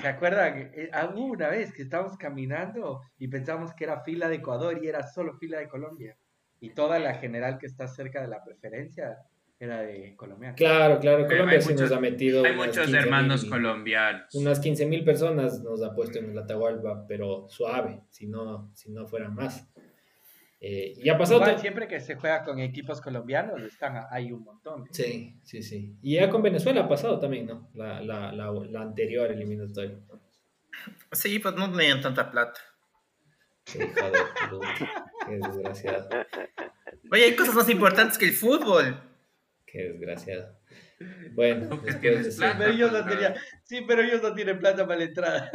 [SPEAKER 3] ¿Se acuerdan? Eh, ah, Hubo una vez que estábamos caminando y pensamos que era fila de Ecuador y era solo fila de Colombia. Y toda la general que está cerca de la preferencia era de colombiana.
[SPEAKER 1] Claro, claro, Colombia
[SPEAKER 4] hay
[SPEAKER 1] sí
[SPEAKER 4] muchos-
[SPEAKER 1] nos ha metido
[SPEAKER 4] Hay muchos
[SPEAKER 1] 15.000
[SPEAKER 4] hermanos colombianos.
[SPEAKER 1] Unas 15 mil personas nos ha puesto en el Atahualpa, pero suave, si no, si no fueran más. Eh, y ha pasado...
[SPEAKER 3] Igual, siempre que se juega con equipos colombianos, están hay un montón.
[SPEAKER 1] Sí, sí, sí. Y ya con Venezuela ha pasado también, ¿no? La, la, la, la anterior eliminatoria.
[SPEAKER 2] Sí, pues no tenían tanta plata.
[SPEAKER 1] Qué hijo de puta. Qué desgraciado.
[SPEAKER 2] Oye, hay cosas más importantes que el fútbol.
[SPEAKER 1] Qué desgraciado. Bueno,
[SPEAKER 4] que
[SPEAKER 1] después
[SPEAKER 4] tienes
[SPEAKER 1] de, ese,
[SPEAKER 4] plata.
[SPEAKER 3] Pero ellos no tenían, sí, pero ellos no tienen plata para la entrada.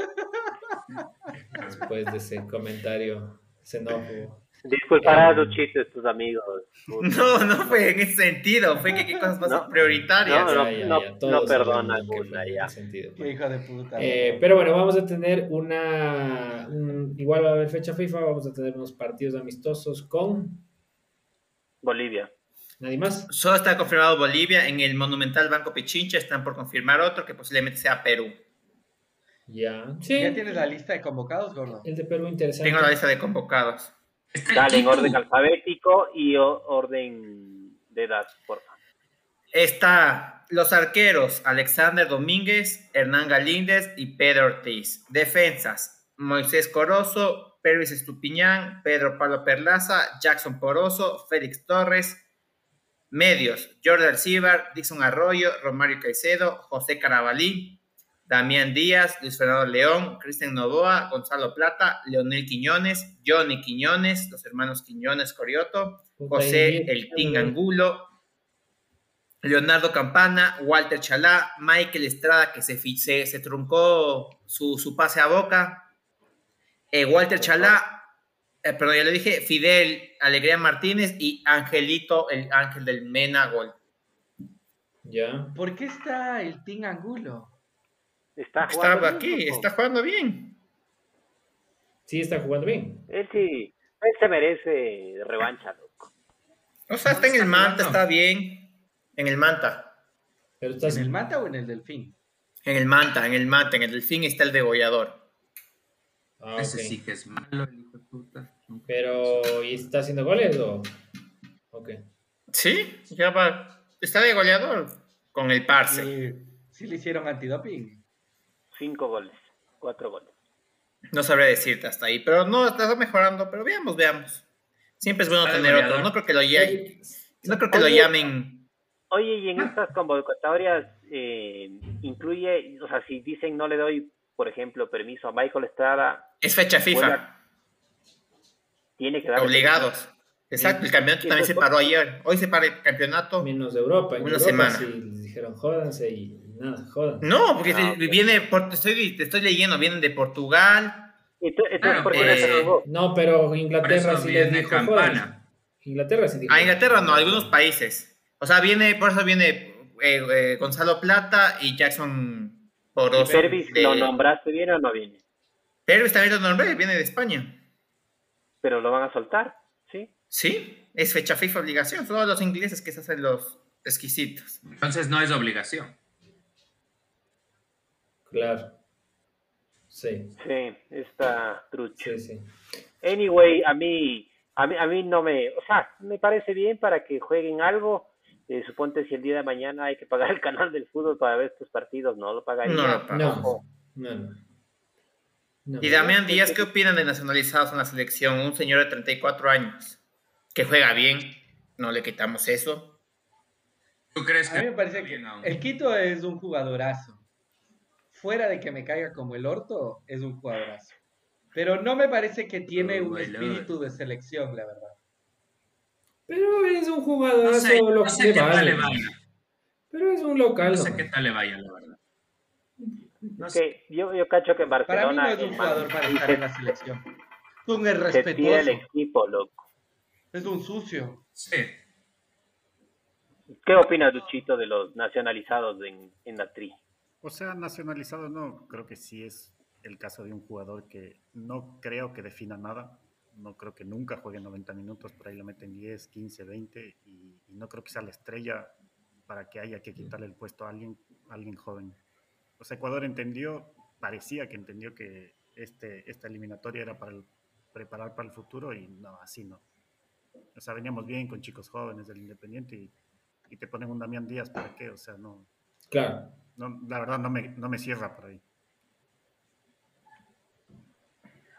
[SPEAKER 1] después de ese comentario xenófobo.
[SPEAKER 5] Disculpará a
[SPEAKER 1] Eh,
[SPEAKER 5] y tus amigos. [laughs]
[SPEAKER 2] No, no fue en ese sentido. Fue que qué cosas más
[SPEAKER 5] No.
[SPEAKER 2] prioritarias.
[SPEAKER 5] No,
[SPEAKER 1] ya,
[SPEAKER 5] no,
[SPEAKER 1] ya,
[SPEAKER 5] no
[SPEAKER 1] todos
[SPEAKER 5] perdona alguna, ya.
[SPEAKER 1] sentido.
[SPEAKER 3] Qué hijo de puta.
[SPEAKER 1] Eh, pero bueno, vamos a tener una. un- igual va a haber fecha FIFA, vamos a tener unos partidos amistosos con.
[SPEAKER 5] Bolivia.
[SPEAKER 1] ¿Nadie más?
[SPEAKER 2] Solo está confirmado Bolivia. En el Monumental Banco Pichincha están por confirmar otro que posiblemente sea Perú.
[SPEAKER 1] Ya. Sí.
[SPEAKER 3] ¿Ya tienes la lista de convocados, gordo?
[SPEAKER 1] El de Perú interesante.
[SPEAKER 2] Tengo la lista de convocados.
[SPEAKER 5] Dale en orden alfabético y orden de edad, por favor.
[SPEAKER 2] Está los arqueros Alexander Domínguez, Hernán Galíndez y Pedro Ortiz. Defensas Moisés Corozo, Pervis Estupiñán, Pedro Pablo Perlaza, Jackson Poroso, Félix Torres. Medios Jordi Alcibar, Dixon Arroyo, Romario Caicedo, José Carabalí, Damián Díaz, Luis Fernando León, Cristian Novoa, Gonzalo Plata, Leonel Quiñones, Johnny Quiñones, los hermanos Quiñones Corioto, José El Ting Angulo, Leonardo Campana, Walter Chalá, Michael Estrada, que se, se, se truncó su, su pase a boca, eh, Walter Chalá, eh, perdón, ya le dije, Fidel Alegría Martínez y Angelito, el ángel del Mena Gol.
[SPEAKER 1] Ya.
[SPEAKER 3] ¿Por qué está el Team Angulo?
[SPEAKER 5] Está jugando
[SPEAKER 2] aquí,
[SPEAKER 5] bien, loco.
[SPEAKER 2] está jugando bien.
[SPEAKER 1] Sí, está jugando bien.
[SPEAKER 5] Él sí, él se merece revancha, loco.
[SPEAKER 2] O sea, está en el Manta, está bien. En el Manta.
[SPEAKER 1] Pero estás.
[SPEAKER 3] ¿En el Manta o en el Delfín?
[SPEAKER 2] En el Manta, en el Manta, en el Delfín está el degollador.
[SPEAKER 1] Ah,
[SPEAKER 4] Ese
[SPEAKER 1] ok.
[SPEAKER 4] sí que es malo, el hijo de puta.
[SPEAKER 1] Pero. ¿Y está haciendo goles o.? Ok.
[SPEAKER 2] Sí, ya va. Está de goleador con el Parse.
[SPEAKER 3] Sí, sí le hicieron antidoping.
[SPEAKER 5] Cinco goles, cuatro goles.
[SPEAKER 2] No sabré decirte hasta ahí, pero no, está mejorando. Pero veamos, veamos. Siempre es bueno tener otro. No creo que lo, no creo que lo llamen.
[SPEAKER 5] Oye, y en estas convocatorias eh, incluye, o sea, si dicen no le doy, por ejemplo, permiso a Michael Estrada,
[SPEAKER 2] Es fecha FIFA.
[SPEAKER 5] Buena- tiene que dar
[SPEAKER 2] Obligados. Exacto, el campeonato también
[SPEAKER 5] eso-
[SPEAKER 2] se paró ayer. Hoy se para el campeonato.
[SPEAKER 1] Menos de Europa. En
[SPEAKER 2] Una
[SPEAKER 1] Europa
[SPEAKER 2] semana.
[SPEAKER 1] sí les dijeron jódanse y nada, jodan.
[SPEAKER 2] No, porque
[SPEAKER 5] Ah,
[SPEAKER 2] te- viene, por- te estoy, te estoy leyendo, vienen de Portugal.
[SPEAKER 5] Entonces, entonces
[SPEAKER 4] Claro,
[SPEAKER 5] ¿por qué
[SPEAKER 2] pues,
[SPEAKER 5] no
[SPEAKER 2] eh,
[SPEAKER 1] pero
[SPEAKER 4] Por
[SPEAKER 1] Inglaterra
[SPEAKER 4] eso
[SPEAKER 1] sí les
[SPEAKER 4] viene
[SPEAKER 1] dijo
[SPEAKER 4] Campana.
[SPEAKER 1] jódanse. Inglaterra sí dijo.
[SPEAKER 2] A Inglaterra no, algunos países. O sea, viene, por eso viene eh, eh, Gonzalo Plata y Jackson Poroso.
[SPEAKER 5] Pervis,
[SPEAKER 2] de-
[SPEAKER 5] ¿lo nombraste bien o no viene?
[SPEAKER 2] Pervis también lo nombré, viene de España.
[SPEAKER 5] Pero lo van a soltar, ¿sí?
[SPEAKER 2] Sí, es fecha FIFA obligación. Son los ingleses que se hacen los exquisitos.
[SPEAKER 4] Entonces no es obligación.
[SPEAKER 1] Claro. Sí,
[SPEAKER 5] Sí, está trucho.
[SPEAKER 1] sí, sí.
[SPEAKER 5] Anyway, a mí, a mí, a mí no me, o sea, me parece bien para que jueguen algo. Eh, suponte si el día de mañana hay que pagar el canal del fútbol para ver estos partidos, no lo pagaría.
[SPEAKER 2] No.
[SPEAKER 1] No, no, no. No.
[SPEAKER 2] Y Damián Díaz, ¿qué opinan de nacionalizados en la selección? Un señor de 34 años que juega bien, no le quitamos eso.
[SPEAKER 4] ¿Tú crees
[SPEAKER 3] A
[SPEAKER 4] que
[SPEAKER 3] mí me parece que
[SPEAKER 4] aún?
[SPEAKER 3] el Quito es un jugadorazo. Fuera de que me caiga como el orto, es un jugadorazo. Pero no me parece que tiene
[SPEAKER 4] Oh,
[SPEAKER 3] un espíritu de selección, la verdad.
[SPEAKER 1] Pero es un jugador
[SPEAKER 4] No sé,
[SPEAKER 1] lo
[SPEAKER 4] no sé
[SPEAKER 1] que
[SPEAKER 4] qué tal le vaya.
[SPEAKER 1] Pero es un local.
[SPEAKER 4] No sé qué tal le vaya, la verdad. No sé.
[SPEAKER 5] Que yo, yo cacho que en
[SPEAKER 3] Para mí no
[SPEAKER 5] Barcelona
[SPEAKER 3] es un
[SPEAKER 5] el
[SPEAKER 3] jugador para estar en la selección. Es un
[SPEAKER 5] se tira el
[SPEAKER 3] irrespetuoso.
[SPEAKER 5] equipo, loco.
[SPEAKER 3] Es un sucio.
[SPEAKER 4] Sí.
[SPEAKER 5] ¿Qué opina Duchito de los nacionalizados en, en la tri?
[SPEAKER 6] O sea, nacionalizado no, creo que sí es el caso de un jugador que no creo que defina nada. No creo que nunca juegue 90 minutos, por ahí le meten 10, 15, 20 y, y no creo que sea la estrella para que haya que quitarle el puesto a alguien, a alguien joven. O sea, Ecuador entendió, parecía que entendió que este, esta eliminatoria era para el- preparar para el futuro y no, así no. O sea, veníamos bien con chicos jóvenes del Independiente y, y te ponen un Damián Díaz, ¿para qué? O sea, no,
[SPEAKER 1] Claro.
[SPEAKER 6] No, la verdad no me, no me cierra por ahí.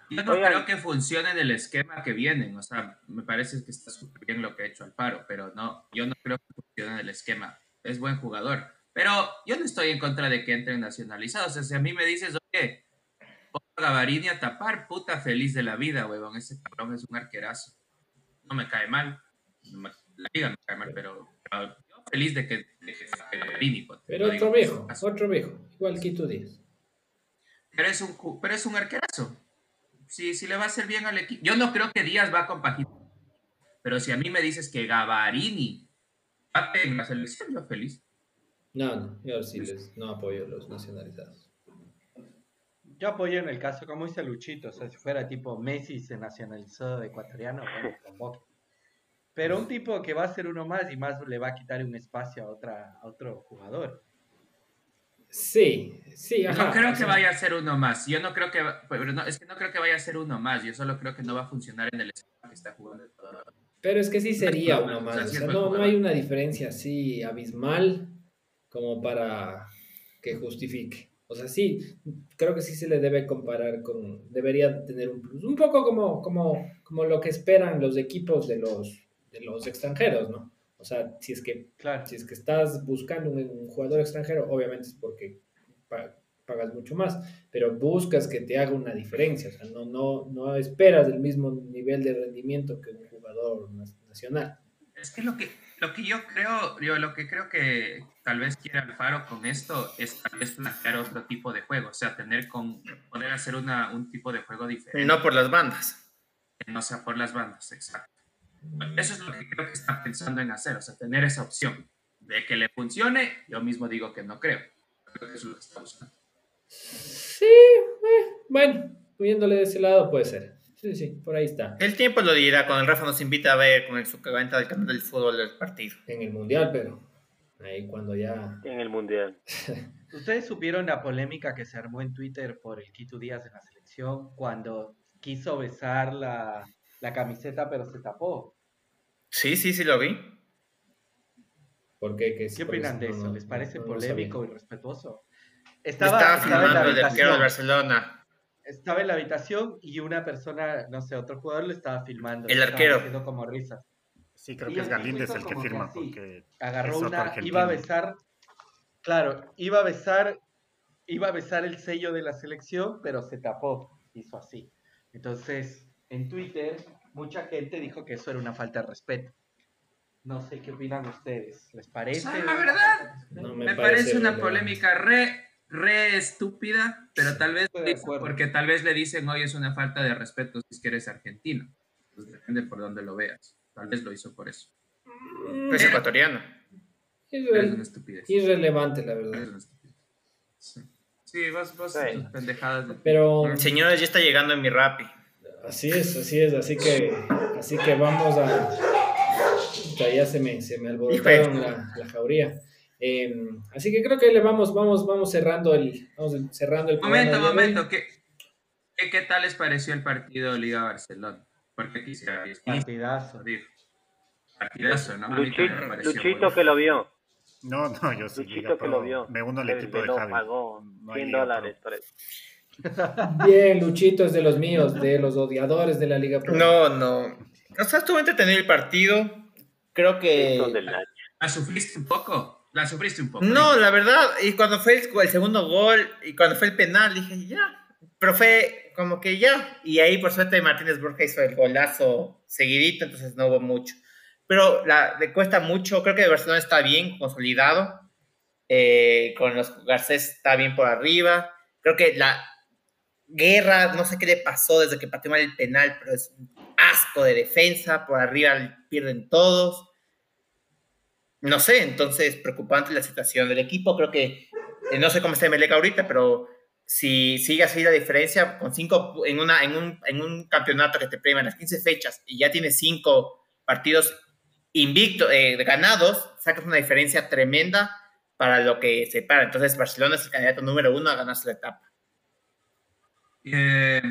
[SPEAKER 4] Yo no creo que funcione en el esquema que vienen, o sea, me parece que está súper bien lo que ha hecho Alfaro, pero no, yo no creo que funcione en el esquema. Es buen jugador, pero yo no estoy en contra de que entren nacionalizados. O sea, si a mí me dices, oye, pongo a Gavarini a tapar, puta feliz de la vida, huevón, ese cabrón es un arquerazo. No me cae mal, la liga me cae mal, pero, feliz de que, de que.
[SPEAKER 1] Pues, pero otro viejo, otro viejo, igual que tú dices.
[SPEAKER 4] Pero es un, pero es un arquerazo si, si le va a hacer bien al equipo. Yo no creo que Díaz va a compaginar. Pero si a mí me dices que Gavarini va en la selección, yo feliz.
[SPEAKER 1] No, no, yo sí les, no apoyo a los nacionalizados.
[SPEAKER 3] Yo apoyo en el caso, como dice Luchito, o sea, si fuera tipo Messi se nacionalizó de ecuatoriano, bueno, tampoco. Pero un tipo que va a ser uno más y más le va a quitar un espacio a, otra, a otro jugador.
[SPEAKER 1] Sí, sí,
[SPEAKER 4] No creo que vaya a ser uno más. Yo no creo que, es que no creo que vaya a ser uno más. Yo solo creo que no va a funcionar en el esquema que está jugando.
[SPEAKER 1] Pero es que sí sería uno más. no, no hay una diferencia así abismal como para que justifique. O sea, sí, creo que sí se le debe comparar con, debería tener un plus, un poco como, como, como lo que esperan los equipos de los, de los extranjeros, ¿no? O sea, si es que, claro. si es que estás buscando un, jugador extranjero, obviamente es porque pagas mucho más, pero buscas que te haga una diferencia, o sea, no, no, no esperas el mismo nivel de rendimiento que un jugador nacional.
[SPEAKER 4] Es que lo que, lo que yo creo, yo lo que creo que tal vez quiere Alfaro con esto es tal vez plantear otro tipo de juego, o sea, tener con, poder hacer una, un tipo de juego diferente.
[SPEAKER 2] No por las bandas.
[SPEAKER 4] no sea por las bandas, exacto. Eso es lo que creo que está pensando en hacer, o sea, tener esa opción. De que le funcione, yo mismo digo que no creo. Creo que eso es lo que está buscando.
[SPEAKER 1] Sí, eh, bueno, viéndole de ese lado puede ser. Sí, sí, por ahí está.
[SPEAKER 2] El tiempo lo dirá cuando el Rafa nos invita a ver con el subcagante del canal del fútbol del partido.
[SPEAKER 1] En el Mundial, pero ahí cuando ya...
[SPEAKER 5] En el Mundial. [laughs]
[SPEAKER 3] ¿Ustedes supieron la polémica que se armó en Twitter por el Quito Díaz en la selección cuando quiso besar la, la camiseta pero se tapó?
[SPEAKER 2] Sí, sí, sí lo vi.
[SPEAKER 1] ¿Por qué?
[SPEAKER 3] ¿Qué, opinan de eso? ¿Les parece polémico y respetuoso?
[SPEAKER 2] Estaba, estaba filmando el arquero de Barcelona.
[SPEAKER 3] Estaba en la habitación y una persona, no sé, otro jugador lo estaba filmando.
[SPEAKER 2] El arquero.
[SPEAKER 3] Haciendo como risas.
[SPEAKER 6] Sí, creo que es Galíndez el que firma. porque
[SPEAKER 3] agarró una, iba a besar, claro, iba a besar, iba a besar el sello de la selección, pero se tapó, hizo así. Entonces, en Twitter mucha gente dijo que eso era una falta de respeto. No sé qué opinan ustedes. ¿Les parece?
[SPEAKER 4] la verdad, me, parece, una polémica re, re estúpida, pero tal vez porque tal vez le dicen hoy es una falta de respeto si es que eres argentino. Pues depende por dónde lo veas. Tal vez lo hizo por eso.
[SPEAKER 2] Es ecuatoriano.
[SPEAKER 1] Es una estupidez. Irrelevante, la verdad.
[SPEAKER 4] Sí, sí vas, vas pendejadas.
[SPEAKER 1] Pero...
[SPEAKER 2] Señores, ya está llegando en mi rapi.
[SPEAKER 1] Así es, así es, así que, así que vamos a... Ya se me, se me alborotaron la, la jauría. Em, así que creo que le vamos, vamos, vamos cerrando el, vamos cerrando el
[SPEAKER 4] Momento, momento, ¿qué, ¿qué, tal les pareció el partido Liga Barcelona? Porque quisiera
[SPEAKER 3] partidazo.
[SPEAKER 4] Partidazo, ¿no?
[SPEAKER 5] Luchito, Luchito que lo vio.
[SPEAKER 6] No, no, yo sí.
[SPEAKER 5] Luchito que lo vio.
[SPEAKER 6] Me uno al equipo de Javi.
[SPEAKER 5] pagó 100 dólares por eso.
[SPEAKER 1] Bien, Luchito es de los míos, de los odiadores de la Liga
[SPEAKER 2] Pro. No, no. O sea, estuvo entretenido el partido. Creo que.
[SPEAKER 4] ¿La sufriste un poco? ¿La sufriste un poco?
[SPEAKER 2] No, la verdad, y cuando fue el, segundo gol y cuando fue el penal, dije, ya. Pero fue como que ya. Y ahí, por suerte, Martínez Borja hizo el golazo seguidito, entonces no hubo mucho. Pero la, le cuesta mucho. Creo que Barcelona está bien consolidado. Eh, con los Garcés está bien por arriba. Creo que la, Guerra, no sé qué le pasó desde que pateó mal el penal, pero es un asco de defensa, por arriba pierden todos. No sé, entonces preocupante la situación del equipo. Creo que eh, no sé cómo está Melec ahorita, pero si sigue así la diferencia, con cinco en, una, en, un, en un campeonato que te premia las 15 fechas y ya tienes cinco partidos invictos, eh, ganados, sacas una diferencia tremenda para lo que se para. Entonces, Barcelona es el candidato número uno a ganarse la etapa.
[SPEAKER 4] Eh,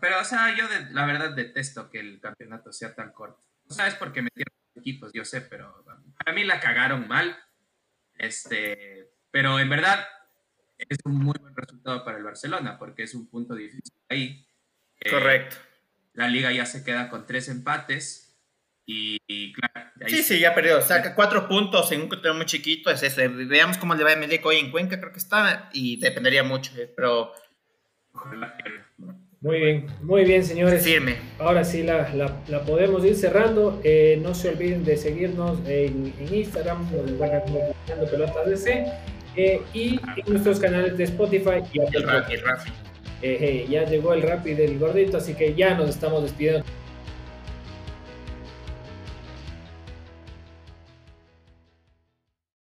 [SPEAKER 4] pero, o sea, yo la verdad detesto que el campeonato sea tan corto. O sea, es porque metieron equipos, yo sé, pero para mí la cagaron mal. Este, pero en verdad es un muy buen resultado para el Barcelona porque es un punto difícil ahí. Eh,
[SPEAKER 2] Correcto.
[SPEAKER 4] La liga ya se queda con tres empates y, y claro, de ahí
[SPEAKER 2] Sí, sí, ya perdió. Saca cuatro puntos en un torneo muy chiquito. Es eso. Veamos cómo le va a Melec hoy en Cuenca, creo que está. Y dependería mucho. eh, Pero
[SPEAKER 4] ojalá
[SPEAKER 1] Muy bien, muy bien, señores.
[SPEAKER 2] firme.
[SPEAKER 1] Ahora sí la, la- la podemos ir cerrando. Eh, no se olviden de seguirnos en, en Instagram, nos encuentran como Buscando Pelotas DC, eh, y en nuestros canales de Spotify y
[SPEAKER 2] Y el Rafi, Rafi.
[SPEAKER 1] Eh, eh, ya llegó el Rappi del gordito, así que ya nos estamos despidiendo.